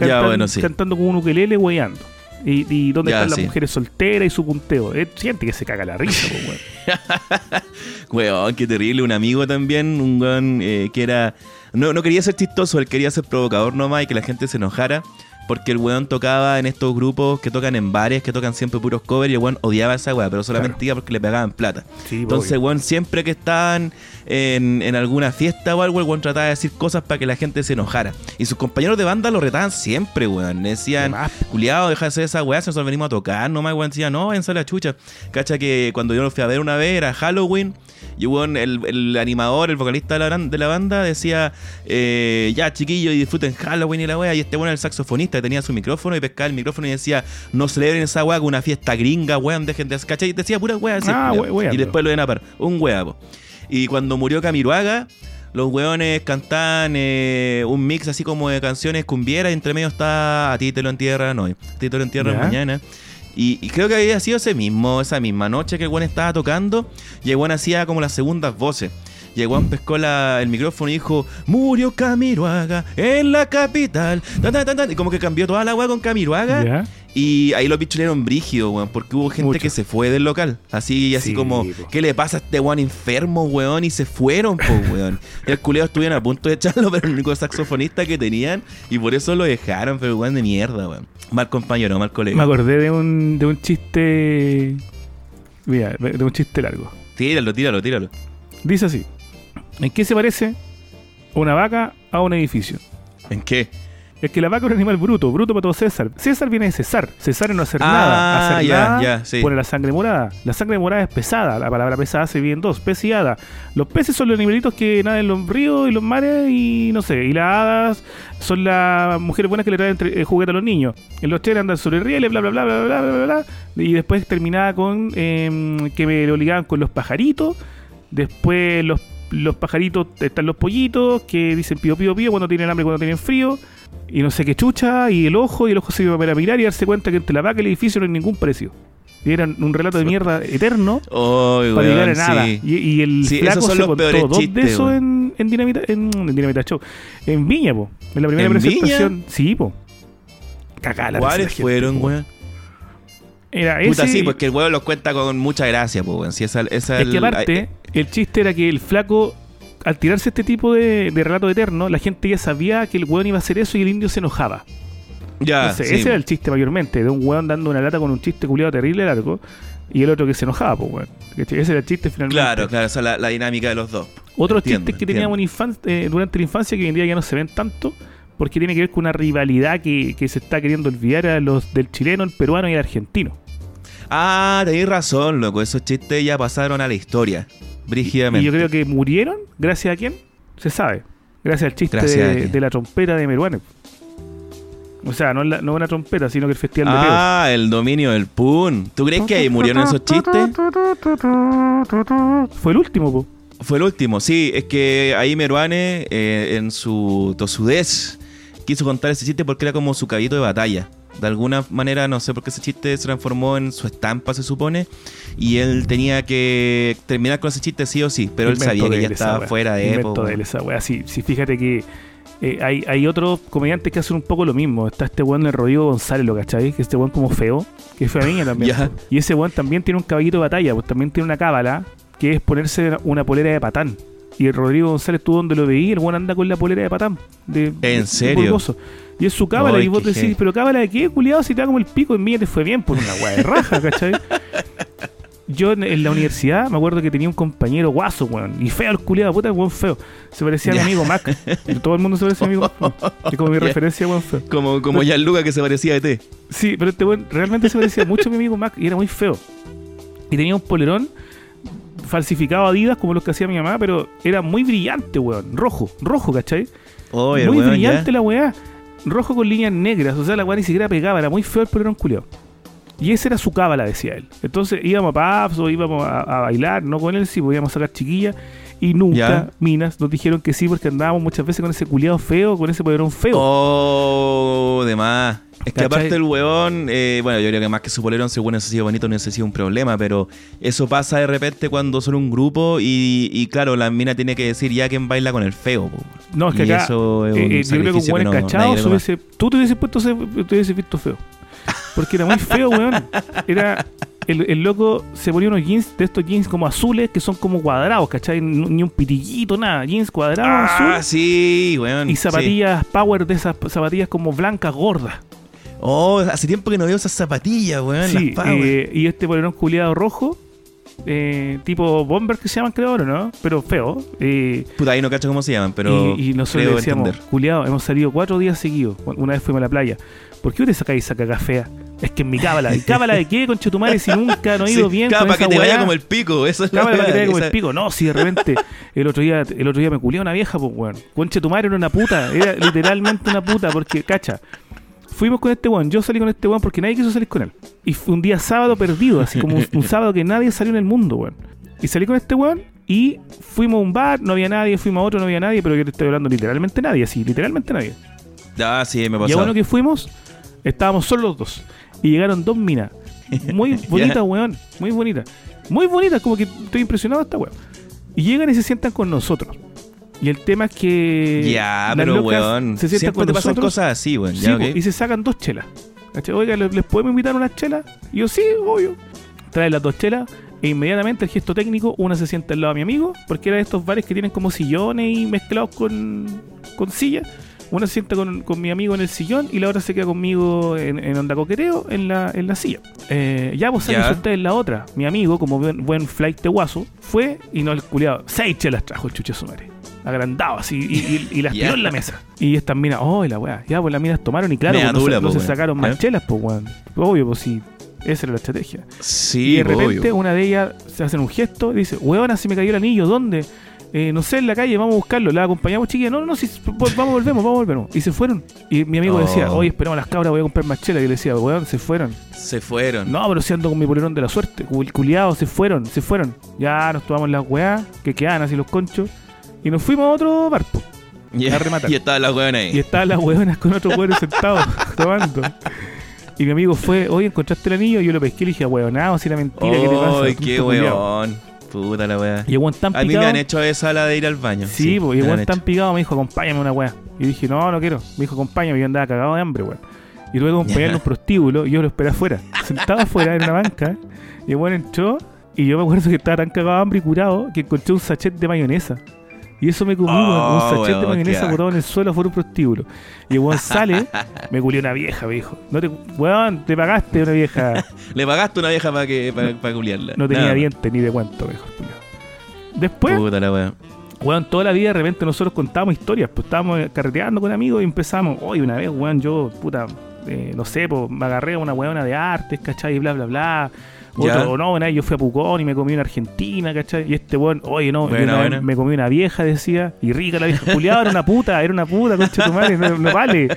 Ya, bueno, sí. cantando con un ukelele, weyando? Y, y dónde Ya, están las mujeres solteras y su punteo. Es gente que se caga la risa, pues, weón. [laughs] Weón, qué terrible. Un amigo también, un weón eh, que era. No, no quería ser chistoso, él quería ser provocador nomás y que la gente se enojara. Porque el weón tocaba en estos grupos que tocan en bares, que tocan siempre puros covers y el weón odiaba esa weá, pero solamente Claro. iba porque le pagaban plata. Sí, Entonces, obvio. weón, siempre que estaban en, en alguna fiesta o algo, el weón trataba de decir cosas para que la gente se enojara. Y sus compañeros de banda lo retaban siempre, weón. Le decían, culiado, deja de hacer esa weá, si nosotros venimos a tocar, nomás, weón. Decía, no, váyanse a la chucha. Cacha que cuando yo lo fui a ver una vez, era Halloween. Y weón, el, el animador, el vocalista de la, gran- de la banda, decía, eh, ya chiquillos, y disfruten Halloween y la weá. Y este era el saxofonista que tenía su micrófono y pescaba el micrófono y decía, no celebren esa weá con una fiesta gringa, weón, dejen de ¿cachai? Decía pura weá así, Ah, culiao. we- weando. Y después lo de Napar, un weá, po. Y cuando murió Camiruaga, los weones cantaban eh, un mix así como de canciones cumbieras. Y entre medio está A ti te lo entierran hoy, A ti te lo entierran mañana. Y, creo que había sido ese mismo, esa misma noche que weón estaba tocando. Y weón hacía como las segundas voces. Y el weón pescó la- el micrófono y dijo: Murió Camiruaga en la capital. Tan, tan, tan, tan. Y como que cambió toda la weá con Camiruaga. ¿ya? Y ahí los pichulearon brígidos, weón, porque hubo gente Mucho. que se fue del local. Así, así Sí, como, po. ¿qué le pasa a este weón enfermo, weón? Y se fueron, po, weón. El culeo estuvieron a punto de echarlo, [laughs] pero el único saxofonista que tenían, y por eso lo dejaron, pero weón de mierda, weón. Mal compañero, mal Me colega. acordé de un, de un chiste. Mira, de un chiste largo. Tíralo, tíralo, tíralo. Dice así: ¿En qué se parece una vaca a un edificio? ¿En qué? Es que la vaca es un animal bruto, bruto para todo César. César viene de César. César es no hacer Ah, nada. Hacer ya, nada ya, sí. pone la sangre morada. La sangre morada es pesada. La palabra pesada se viene en dos, pez y hada. Los peces son los animalitos que nadan en los ríos y los mares y no sé. Y las hadas son las mujeres buenas que le traen eh, juguete a los niños. En los trenes andan sobre rieles, bla, bla, bla, bla, bla, bla, bla, bla. Y después terminaba con em, que me lo ligaban con los pajaritos. Después los, los pajaritos, están los pollitos que dicen pío, pío, pío cuando tienen hambre, cuando tienen frío. Y no sé qué chucha, y el ojo, y el ojo se iba para mirar y darse cuenta que entre la vaca y el edificio no hay ningún precio. Y era un relato de mierda eterno Ay, para llegar a weón, nada. sí. Y, y el Sí, flaco esos son se los contó peores dos de eso weón. en, en, Dinamita, en, en Dinamita Show. En Viña, po. En la primera ¿En presentación. Sí, po. Cagá la ¿Cuáles fueron, weón? Era Puta, ese, sí, porque el weón los cuenta con mucha gracia, pues, weón. Si esa, esa Es que el- aparte, el chiste era que el flaco, al tirarse este tipo de, de relato eterno, la gente ya sabía que el weón iba a hacer eso y el indio se enojaba. Ya, Entonces, sí, ese era el chiste mayormente, de un weón dando una lata con un chiste culiado terrible largo y el otro que se enojaba, pues weón. ¿Cachai? Ese era el chiste finalmente. Claro, claro, esa es la, la dinámica de los dos. Otros Entiendo, chistes que entiendo. teníamos en infan- eh, durante la infancia que hoy en día ya no se ven tanto, porque tiene que ver con una rivalidad que, que se está queriendo olvidar a los del chileno, el peruano y el argentino. Ah, tenéis razón, loco. Esos chistes ya pasaron a la historia. Brígidamente. Y yo creo que murieron, gracias a quién, se sabe. Gracias al chiste Gracias de, la trompeta de Meruane. O sea, no, la- no una trompeta, sino que el festival de Ah, el dominio del Pun. ¿Tú crees que ahí murieron esos chistes? Fue el último, po. Fue el último, sí. Es que ahí Meruane, eh, en su tosudez, quiso contar ese chiste porque era como su caballito de batalla. De alguna manera, no sé por qué ese chiste se transformó en su estampa, se supone. Y él tenía que terminar con ese chiste sí o sí. Pero él sabía que ya estaba wea. fuera de Invento época. de él esa wea. Sí, sí, fíjate que eh, hay, hay otros comediantes que hacen un poco lo mismo. Está este weón del Rodrigo González, ¿lo cachai? Que este weón como feo, que es niña [laughs] también. Po. Y ese weón también tiene un caballito de batalla, pues también tiene una cábala, que es ponerse una polera de patán. Y el Rodrigo González, tú donde lo veí, el weón anda con la polera de patán. De, de serio? Y es su cábala, y vos decís, pero cábala de qué, culiado, si te da como el pico, en mí te fue bien por una weá de raja, [laughs] ¿cachai? yo en, en la universidad me acuerdo que tenía un compañero guaso, weón. Y feo el culiado, puta, weón feo. Se parecía a mi Ya. amigo Mac. Todo el mundo se parecía a mi amigo Mac. Es como mi referencia, weón feo. Como, como ya Luca que se parecía a E ET. Sí, pero este weón realmente se parecía mucho a mi amigo Mac y era muy feo. Y tenía un polerón falsificado Adidas como los que hacía mi mamá, pero era muy brillante, weón. Rojo, rojo, ¿cachai? El muy weón brillante ya. la weá. Rojo con líneas negras, o sea, la weá ni siquiera pegaba, era muy feo el polerón culiao. Y esa era su cábala, decía él. Entonces íbamos a pubs o íbamos a, a bailar, no con él, sí, podíamos sacar chiquillas. Y nunca, Ya. minas, nos dijeron que sí, porque andábamos muchas veces con ese culiado feo, con ese polerón feo. Oh, de más. Es que ¿Cachai? aparte el weón, eh, bueno, yo creo que más que su polerón, según eso ha sido bonito, no ha sido un problema, pero eso pasa de repente cuando son un grupo y, y claro, la mina tiene que decir ya quién baila con el feo. po. No, es que Y acá, eso es eh, un eh, yo creo que un buen no- tú te hubieses puesto, te hubieses visto feo. Porque era muy feo, weón. Era. El, el loco se ponía unos jeans de estos jeans como azules que son como cuadrados, ¿cachai? Ni un pitillito, nada. Jeans cuadrados, Ah, azul. sí, weón. Y sí. zapatillas power de esas zapatillas como blancas gordas. Oh, hace tiempo que no veo esas zapatillas, weón. Sí, las Power. eh, y este polerón culiado rojo, eh, tipo bomber que se llaman, creo ahora, ¿no? Pero feo. eh, Puta, ahí no cacho cómo se llaman, pero y, y nosotros creo le decíamos, culiado, hemos salido cuatro días seguidos. Una vez fuimos a la playa. ¿Por qué te sacáis esa caga fea? Es que en mi cábala. ¿Y cábala de qué, conchetumare, si nunca no he ido Sí, bien con para que te vaya como el pico. Eso es la Cábala para que te vaya como el pico. No, si de repente el otro día, el otro día me culió una vieja, pues weón. Conche tu madre era una puta. Era literalmente una puta, porque, cacha. Fuimos con este weón, yo salí con este weón porque nadie quiso salir con él. Y fue un día sábado perdido, así como un, un [laughs] sábado que nadie salió en el mundo, weón. Y salí con este weón y fuimos a un bar, no había nadie, fuimos a otro, no había nadie, pero yo te estoy hablando literalmente nadie, así, literalmente nadie. Ah, sí, me Y pasó. a bueno que fuimos, estábamos solo los dos. Y llegaron dos minas. Muy [laughs] bonitas, weón. Muy bonitas. Muy bonitas, como que estoy impresionado esta weón. Y llegan y se sientan con nosotros. Y el tema es que. Ya, pero weón. Se sientan Siempre con te pasan nosotros. cosas así, weón. Ya, y se sacan dos chelas. Oiga, ¿les, les podemos invitar unas chelas? Y yo, sí, obvio. Trae las dos chelas. E inmediatamente el gesto técnico, una se sienta al lado de mi amigo, porque era de estos bares que tienen como sillones y mezclados con, con sillas. Una se sienta con, con mi amigo en el sillón y la otra se queda conmigo en, en onda coqueteo en la, en la silla. Eh, ya vos Ya. sabes usted en la otra. Mi amigo, como buen, buen flight de guaso, fue y no el culiado. Seis chelas trajo el chucho su madre. Agrandado así y, y- y las tiró en la mesa. Y estas minas, oh, la weá. Ya, pues las minas tomaron y claro, pues, no, se- dura, no po, se weón. sacaron más ¿Eh? chelas, pues, weón. Obvio, pues sí. Esa era la estrategia. Sí, y de po, repente obvio. una de ellas se hace un gesto y dice, weona, se me cayó el anillo, ¿dónde? Eh, no sé, en la calle, vamos a buscarlo. La acompañamos, chiquilla. No, no, no, vo- vamos, volvemos, vamos, volvemos. Y se fueron. Y mi amigo Oh. decía, oye, esperamos a las cabras, voy a comprar más chelas. Y le decía, weón, se fueron. Se fueron. No, pero si ando con mi polerón de la suerte. Cul- Culiados, se fueron, se fueron. Ya nos tomamos las weás, que quedan así los conchos. Y nos fuimos a otro bar, po. Ya, a rematar. [laughs] Y estaba la weón ahí. Y estaban las hueonas con otros hueones sentados [laughs] [laughs] tomando. Y mi amigo fue, oye, ¿encontraste el anillo? Y yo lo pesqué y le dije, hueonado, si era mentira, ¿qué te pasa? Ay, qué culiao". Puta la weá. Y el weón tan A mí picado. me han hecho esa la de ir al baño. Sí, pues, y el weón tan picado me dijo, acompáñame una weá. Y dije, no, no quiero. Me dijo, acompáñame, y yo andaba cagado de hambre, weón. Y tuve que acompañarle a un prostíbulo y yo lo esperé afuera, sentado afuera en una banca. Y el weón entró y yo me acuerdo que estaba tan cagado de hambre y curado que encontré un sachet de mayonesa. Y eso me comí, weón, Oh, un sachet de weón, mayonesa botado en el suelo de un prostíbulo. Y el weón sale, [laughs] me culió una vieja, me dijo. No te, weón, te pagaste una vieja. [laughs] Le pagaste una vieja para que para, para culiarla. No tenía Nada. dientes ni de cuento, me dijo. el culiao. Después, Puta la weá. Weón, toda la vida de repente nosotros contábamos historias, pues estábamos carreteando con amigos y empezamos, hoy una vez, weón, yo, puta, eh, no sé, pues me agarré a una weona de artes, ¿cachai? Y bla, bla, bla. Ya. Otro, no, una yo fui a Pucón y me comí una argentina, ¿cachai? Y este weón, oye, no, yo una me comí una vieja, decía, y rica la vieja, culiada, era una puta, era una puta, concha tu madre, no, no vale.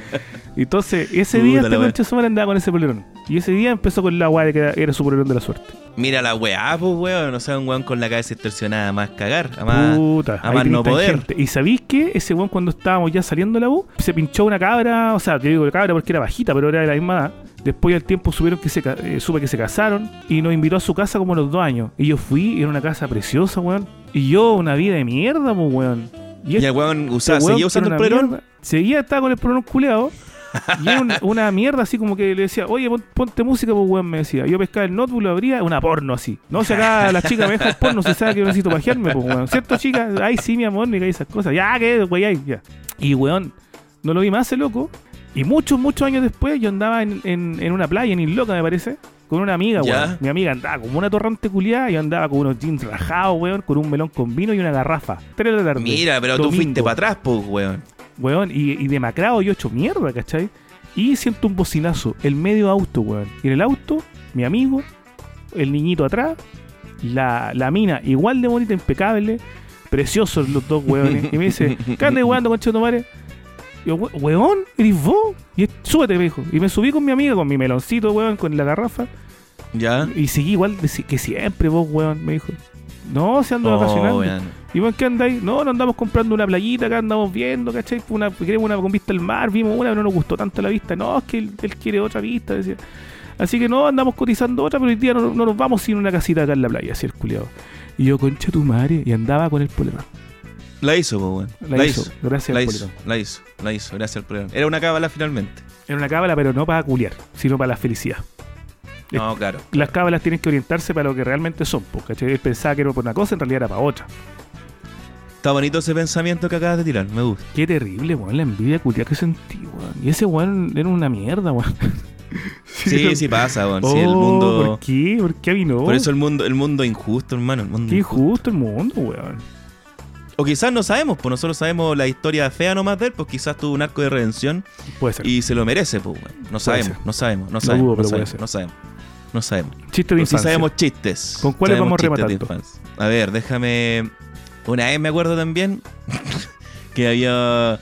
Y Entonces, ese Puta día este concha su madre andaba con ese polerón. Y ese día empezó con la weá de que era, su polerón de la suerte. Mira la weá, pues weón. O sea, un weón con la cabeza distorsionada, más cagar. A más, Puta, a más no poder. ¿Y sabéis que ese weón cuando estábamos ya saliendo de la U, se pinchó una cabra, o sea, yo digo cabra porque era bajita, pero era de la misma edad. Después del tiempo supieron que se, eh, supe que se casaron y nos invitó a su casa como a los dos años. Y yo fui, era una casa preciosa, weón. Y yo, una vida de mierda, pues, weón. Y Y este el weón usaba, weón seguía usando el polerón. Seguía, estaba con el polerón culeado. Y era una, [laughs] una mierda así como que le decía, oye, pon- ponte música, pues weón, me decía. Yo pescaba el notebook, lo abría, una porno así. No, si acá la [laughs] chica me deja el porno, se sabe que yo necesito pajearme, pues weón. ¿Cierto, chica? Ay, sí, mi amor, me cae esas cosas. Ya, que, wey, ay, ya. Y weón, no lo vi más ese loco. Y muchos, muchos años después yo andaba en, en, en una playa, en Isloca, me parece, con una amiga, ¿Ya? weón. Mi amiga andaba como una torrante culiada, yo andaba con unos jeans rajados, weón, con un melón con vino y una garrafa. Tres de la tarde. Mira, pero tú fuiste para atrás, pues, weón. Weón, y, y demacrado yo hecho mierda, ¿cachai? Y siento un bocinazo, el medio auto, weón. Y en el auto, mi amigo, el niñito atrás, la, la mina igual de bonita, impecable, preciosos los dos weones. Y me dice, [laughs] ¿qué andas jugando, concha de yo, "We- weón, ¿eres vos? Y súbete, me dijo. Y me subí con mi amiga, con mi meloncito, weón, con la garrafa. ¿Ya? Y seguí igual que siempre vos, weón, me dijo. No, se ando Oh, vacacionando. weón. ¿Y vos qué andáis? No, no andamos comprando una playita, acá andamos viendo, ¿cachai? Una, queremos una con vista al mar, vimos una, pero no nos gustó tanto la vista. No, es que él, él quiere otra vista, decía. Así que no, andamos cotizando otra, pero hoy día no, no nos vamos sin una casita acá en la playa, así el culiado. Y yo, concha tu madre, y andaba con el problema. La hizo, pues, weón. La, hizo, gracias La al hizo, la hizo, la hizo, gracias al programa. Era una cábala finalmente. Era una cábala, pero no para culiar, sino para la felicidad. No, claro. Las cábalas tienen que orientarse para lo que realmente son, ¿cachai? Él pensaba que era por una cosa, en realidad era para otra. Está bonito ese pensamiento que acabas de tirar, me gusta. Qué terrible, weón, la envidia culiada que sentí, weón. Y ese weón era una mierda, weón. [laughs] Sí, sí pasa, weón. Sí, el Oh, mundo. ¿Por qué? ¿Por qué a mí no? Por eso el mundo, el mundo injusto, hermano. El mundo Qué injusto. injusto el mundo, weón. O quizás no sabemos, pues nosotros sabemos la historia fea nomás de él, pues quizás tuvo un arco de redención Puede ser. y se lo merece, pues, weón. No sabemos, no sabemos, no sabemos, dudo, no puede sabemos, no sabemos. No sabemos. Chiste de Pero sí infancia. sabemos chistes. ¿Con cuáles vamos chistes de rematando? infancia. A ver, déjame. Una vez me acuerdo también [laughs] que había.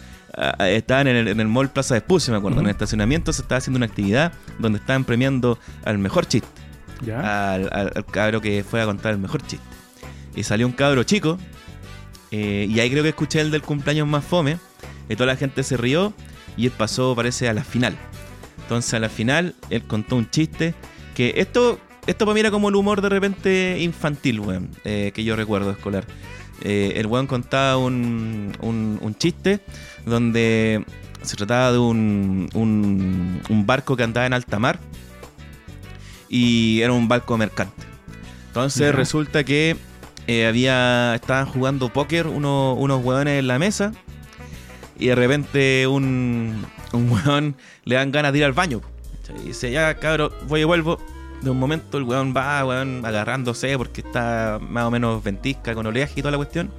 Estaban en el, en el mall Plaza de Espucio, me acuerdo. En el estacionamiento se estaba haciendo una actividad donde estaban premiando al mejor chiste. ¿Ya? Al, al- al cabro que fue a contar el mejor chiste. Y salió un cabro chico. Eh, y ahí creo que escuché el del cumpleaños más fome. Y toda la gente se rió. Y él pasó, parece, a la final. Entonces a la final, él contó un chiste. Que esto, esto para mí era como el humor de repente infantil, weón. eh, que yo recuerdo escolar. Eh, el weón contaba un, un, un chiste donde se trataba de un, un, un barco que andaba en alta mar y era un barco mercante. Entonces resulta que eh, había estaban jugando póker uno- unos hueones en la mesa y de repente un, un hueón le dan ganas de ir al baño. Y dice, ya cabrón, voy y vuelvo. De un momento el weón va, agarrándose porque está más o menos ventisca con oleaje y toda la cuestión.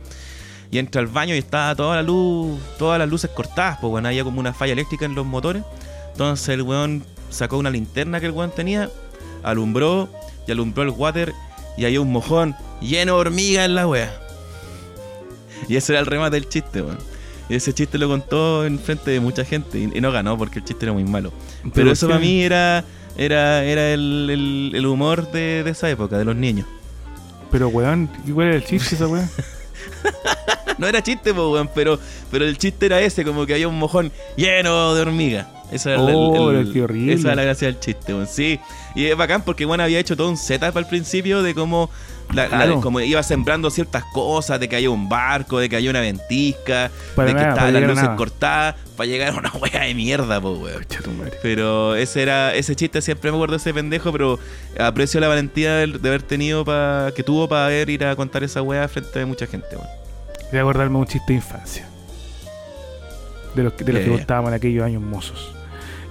Y entra al baño y está toda la luz, todas las luces cortadas, pues había como una falla eléctrica en los motores. Entonces el weón sacó una linterna que el weón tenía, alumbró y alumbró el water y había un mojón lleno de hormigas en la wea. Y ese era el remate del chiste, weón. Y ese chiste lo contó en frente de mucha gente y, y no ganó porque el chiste era muy malo. Pero, eso sí. para mí era, era, era el, el- el humor de, de esa época, de los niños. Pero, weón, ¿cuál era el chiste esa weón? [laughs] No era chiste, po, weón, pero, pero el chiste era ese, como que había un mojón lleno de hormigas. Esa era, la- Oh, pero qué horrible. esa era la gracia del chiste, weón. Sí. Y es bacán porque Juan había hecho todo un setup al principio de cómo, la- la- Claro. como iba sembrando ciertas cosas, de que había un barco, de que había una ventisca, Para de que nada, estaban las luces nada. cortadas, para llegar a una [laughs] wea de mierda, po, weón. Pero ese era ese chiste siempre me acuerdo de ese pendejo, pero aprecio la valentía de, de haber tenido pa, que tuvo para haber ir a contar esa weá frente a mucha gente, weón. Voy a acordarme un chiste de infancia. De los que, de los Ya, que ya. contábamos en aquellos años mozos.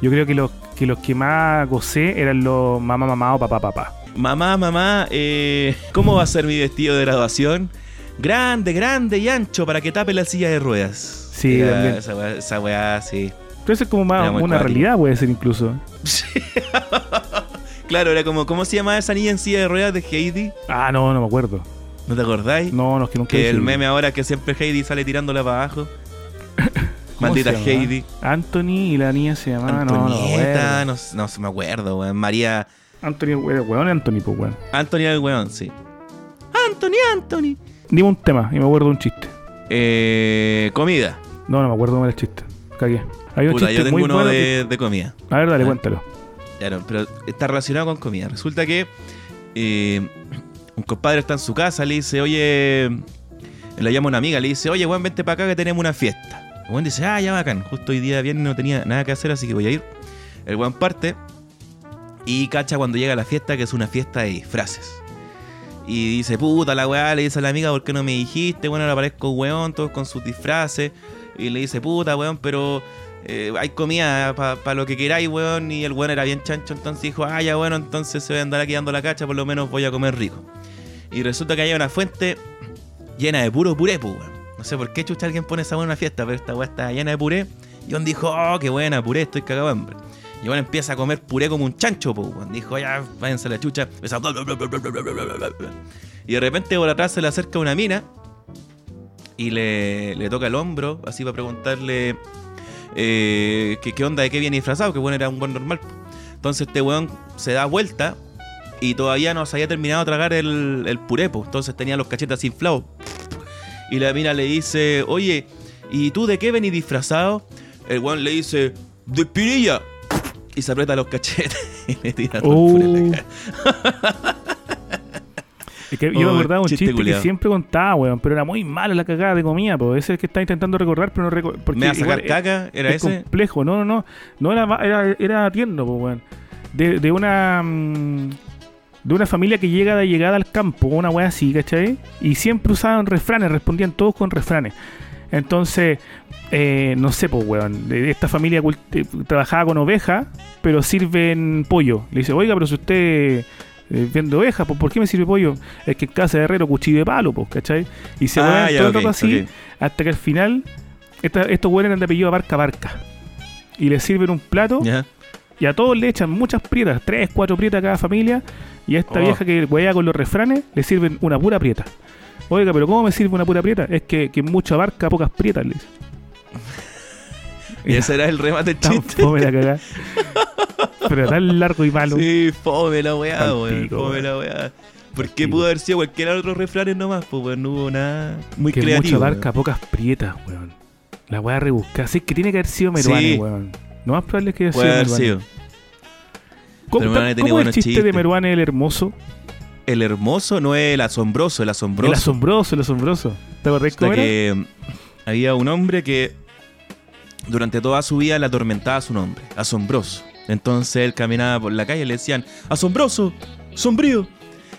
Yo creo que los que los que más gocé eran los mamá, mamá o papá, papá. Mamá, mamá, eh, ¿cómo va a ser mi vestido de graduación? Grande, grande y ancho para que tape la silla de ruedas. Sí, Era también. Esa weá, esa weá, sí. Pero eso es como más una realidad, puede ser incluso. [laughs] Claro, era como, ¿cómo se llamaba esa niña en silla de ruedas de Heidi? Ah, no, no me acuerdo. ¿No te acordáis? No, no, es que nunca que el meme ahora que siempre Heidi sale tirándola para abajo. [laughs] ¿Cómo Maldita? Heidi. Anthony y la niña se llamaba. No, no, Antonieta, acuerdo. no, no, se me acuerdo, weón. María. Anthony, weón, Anthony, pues, weón. Anthony el weón, sí. Anthony, Anthony. Dime un tema y me acuerdo de un chiste. Eh, comida. No, no me acuerdo cómo era el chiste. Cagué. Hay un Puta, chiste yo tengo muy uno bueno de, de comida. A ver, dale, Ah. cuéntalo. Claro, pero está relacionado con comida. Resulta que eh, un compadre está en su casa, le dice, oye, le llama una amiga, le dice, oye, weón, vente para acá que tenemos una fiesta. El weón dice, ah, ya bacán, justo hoy día viernes no tenía nada que hacer, así que voy a ir. El weón parte y cacha cuando llega a la fiesta que es una fiesta de disfraces. Y dice, puta la weá, le dice a la amiga, ¿por qué no me dijiste? Bueno, ahora aparezco weón, todos con sus disfraces. Y le dice, puta weón, pero eh, hay comida para lo que queráis, weón. Y el weón era bien chancho, entonces dijo, ah, ya bueno, entonces se voy a andar aquí dando la cacha, por lo menos voy a comer rico. Y resulta que hay una fuente llena de puro puré, pues, weón. No sé por qué chucha alguien pone esa buena fiesta, pero esta weá está llena de puré. Y John dijo, oh, qué buena puré, estoy cagado de hambre. Y bueno, empieza a comer puré como un chancho, weón. Dijo, ya, váyanse a la chucha. Y de repente por atrás se le acerca una mina y le, le toca el hombro, así para preguntarle eh, que qué onda, de qué viene disfrazado, que bueno, era un buen normal. Entonces este weón se da vuelta y todavía no se había terminado de tragar el, el puré, entonces tenía los cachetes inflados. Y la mina le dice, oye, ¿y tú de qué venís disfrazado? El weón le dice, de espinilla. Y se aprieta los cachetes [laughs] y le tira todo el puré en la cara. Es que yo Oh, me acordaba un chiste chiste, que siempre contaba, weón, pero era muy malo la cagada de comida, pues. Ese es el que está intentando recordar, pero no recuerdo. ¿Me va a sacar caca? ¿Era es ese? complejo, no, no, no. No era, era, era tierno, pues, weón. De, de una. mm, De una familia que llega de llegada al campo, una wea así, ¿cachai? Y siempre usaban refranes, respondían todos con refranes. Entonces, eh, no sé, pues, weón. Esta familia eh, trabajaba con ovejas, pero sirven pollo. Le dice, oiga, pero si usted eh, vende ovejas, pues, ¿por qué me sirve pollo? Es que en casa de herrero cuchillo de palo, pues, ¿cachai? Y se Ah, van ya, todo el ok, rato así, hasta que al final, esta- estos weones eran de apellido Barca Barca. Y le sirven un plato. Y a todos le echan muchas prietas, tres, cuatro prietas a cada familia. Y a esta Oh. vieja que huea con los refranes le sirven una pura prieta. Oiga, pero ¿cómo me sirve una pura prieta? Es que, que mucha barca, pocas prietas, le dice. [laughs] Y ese era el remate del [laughs] chiste. fome la cagada. Pero tan largo y malo. Sí, fome la weá, weón. Fome la weá. Porque pico. pudo haber sido cualquiera de otros refranes nomás, pues weón, no hubo nada muy que creativo. mucha barca, pocas prietas, weón. La weá rebuscada. Así que tiene que haber sido Meruane, Sí. weón. No más probable es que haya sido haber sido. ¿Cómo, Pero Meruane tenía cómo es el buenos chiste de chistes. Meruane el hermoso? El hermoso no es el asombroso, el asombroso. El asombroso, el asombroso. ¿Te acordás cómo era? que mm, había un hombre que durante toda su vida le atormentaba su nombre, asombroso. Entonces él caminaba por la calle y le decían, asombroso, sombrío.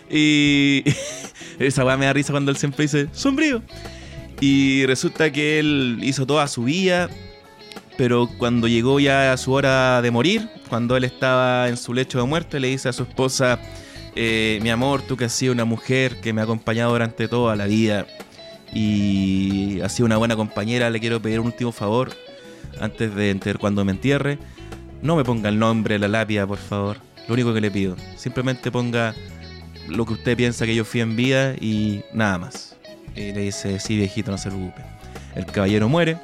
Y [laughs] esa weá me da risa cuando él siempre dice, sombrío. Y resulta que él hizo toda su vida, pero cuando llegó ya a su hora de morir, cuando él estaba en su lecho de muerte, le dice a su esposa, eh, mi amor, tú que has sido una mujer que me ha acompañado durante toda la vida y has sido una buena compañera, le quiero pedir un último favor antes de enter cuando me entierre. No me ponga el nombre en la lápida, por favor. Lo único que le pido. Simplemente ponga lo que usted piensa que yo fui en vida y nada más. Y le dice, sí, viejito, no se preocupe. El caballero muere,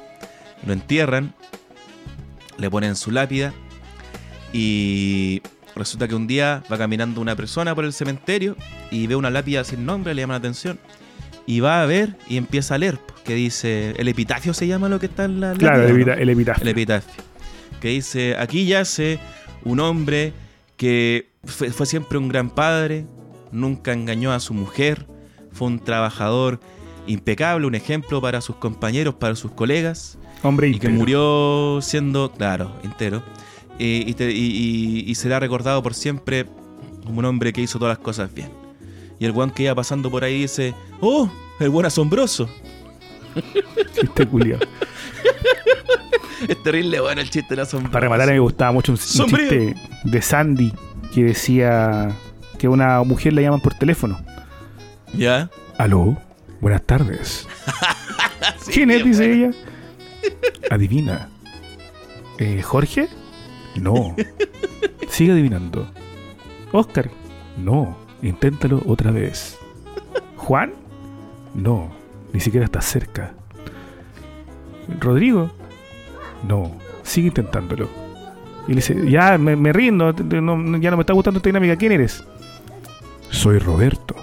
lo entierran, le ponen su lápida y resulta que un día va caminando una persona por el cementerio y ve una lápida sin nombre, le llama la atención y va a ver y empieza a leer, po, que dice, el epitafio se llama lo que está en la Claro, lápida, el, el epitafio. El epitafio. Que dice, aquí yace un hombre que fue, fue siempre un gran padre, nunca engañó a su mujer, fue un trabajador impecable, un ejemplo para sus compañeros, para sus colegas, Hombre y que murió siendo, claro, entero, eh, y, te- y- y- y será recordado por siempre como un hombre que hizo todas las cosas bien. Y el guan que iba pasando por ahí dice, ¡Oh! El buen asombroso. Chiste [laughs] culiao. [laughs] Es terrible, bueno, el chiste del asombroso. Para rematar, me gustaba mucho un, chiste de Sandy que decía que una mujer la llaman por teléfono. ¿Ya? Aló, buenas tardes. [laughs] Sí, ¿Quién es? Dice bueno. ella. Adivina. Eh, ¿Jorge? No. Sigue adivinando. Oscar? No. Inténtalo otra vez. ¿Juan? No. Ni siquiera está cerca. ¿Rodrigo? No. Sigue intentándolo. Y le dice, ya me, rindo, ya no me está gustando esta dinámica. ¿Quién eres? Soy Roberto.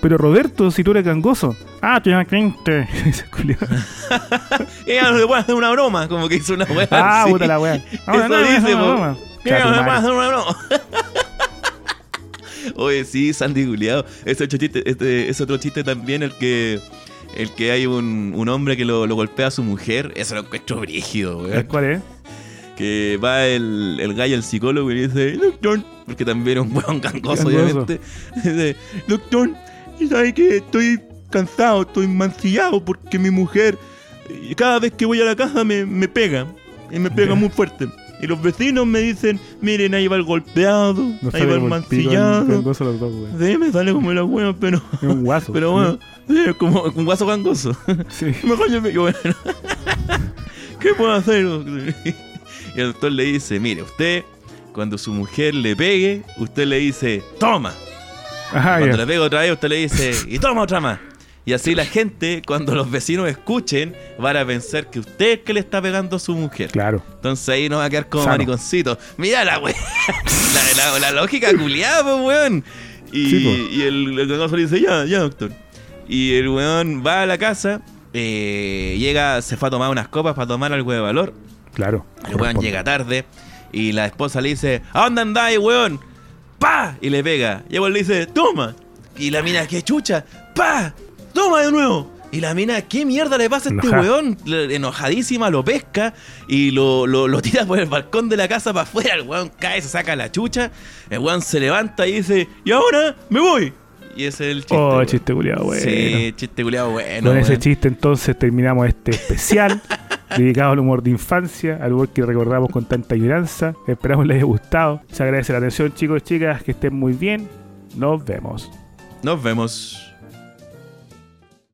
Pero Roberto, si tú eres gangoso. Ah, te llamas [laughs] [laughs] No le puede hacer una broma, como que hizo una weá. [laughs] Ah, así. puta la wea. [laughs] Eso no, dice, no, no, no, no. No le puede Chatumare. hacer una broma. [laughs] Oye, sí, Sandy Juliado. Ese otro chiste, este, es otro chiste también el que el que hay un, un hombre que lo, lo golpea a su mujer. Eso lo encuentro brígido, weón. ¿Cuál es? Que va el, el gallo al psicólogo y le dice, doctor, porque también es un weón gangoso, obviamente. Dice, doctor, ¿y sabe que estoy cansado, estoy mancillado porque mi mujer cada vez que voy a la casa me, me pega. y me pega muy fuerte. Y los vecinos me dicen, miren, ahí va el golpeado, No ahí va el mancillado. Sí, me sale como la hueá, pero, Es un guaso. [laughs] pero bueno, sí, es como un guaso gangoso. Sí. [laughs] Mejor yo me bueno. [laughs] ¿Qué puedo hacer? Y el doctor le dice, mire, usted, cuando su mujer le pegue, usted le dice, toma. Ajá, Cuando le pega otra vez, usted le dice, y toma otra más. Y así la gente, cuando los vecinos escuchen, van a pensar que usted es que le está pegando a su mujer. Claro. Entonces ahí no va a quedar como Sano. mariconcito. Mira la weón. [laughs] la, la- la lógica culiada, pues weón. Y, Sí, y el, el le dice, ya, ya, doctor. Y el weón va a la casa, eh, llega, se fue a tomar unas copas para tomar algo de valor. Claro. El weón llega tarde y la esposa le dice, ¿a dónde andáis, weón? ¡Pa! Y le pega. Y el weón le dice, ¡toma! Y la mina, ¡qué chucha! ¡Pa! ¡Toma de nuevo! Y la mina, ¿qué mierda le pasa a este Enojada. weón? Le- Enojadísima, lo pesca y lo, lo, lo tira por el balcón de la casa para afuera. El weón cae, se saca la chucha. El weón se levanta y dice, ¿y ahora me voy? Y ese es el chiste. Oh, weón. chiste culiado, bueno. Sí, chiste culiado bueno. Con ese weón. chiste entonces terminamos este especial [laughs] dedicado al humor de infancia, al humor que recordamos con tanta añoranza. Esperamos les haya gustado. Se agradece la atención chicos y chicas, que estén muy bien. Nos vemos. Nos vemos.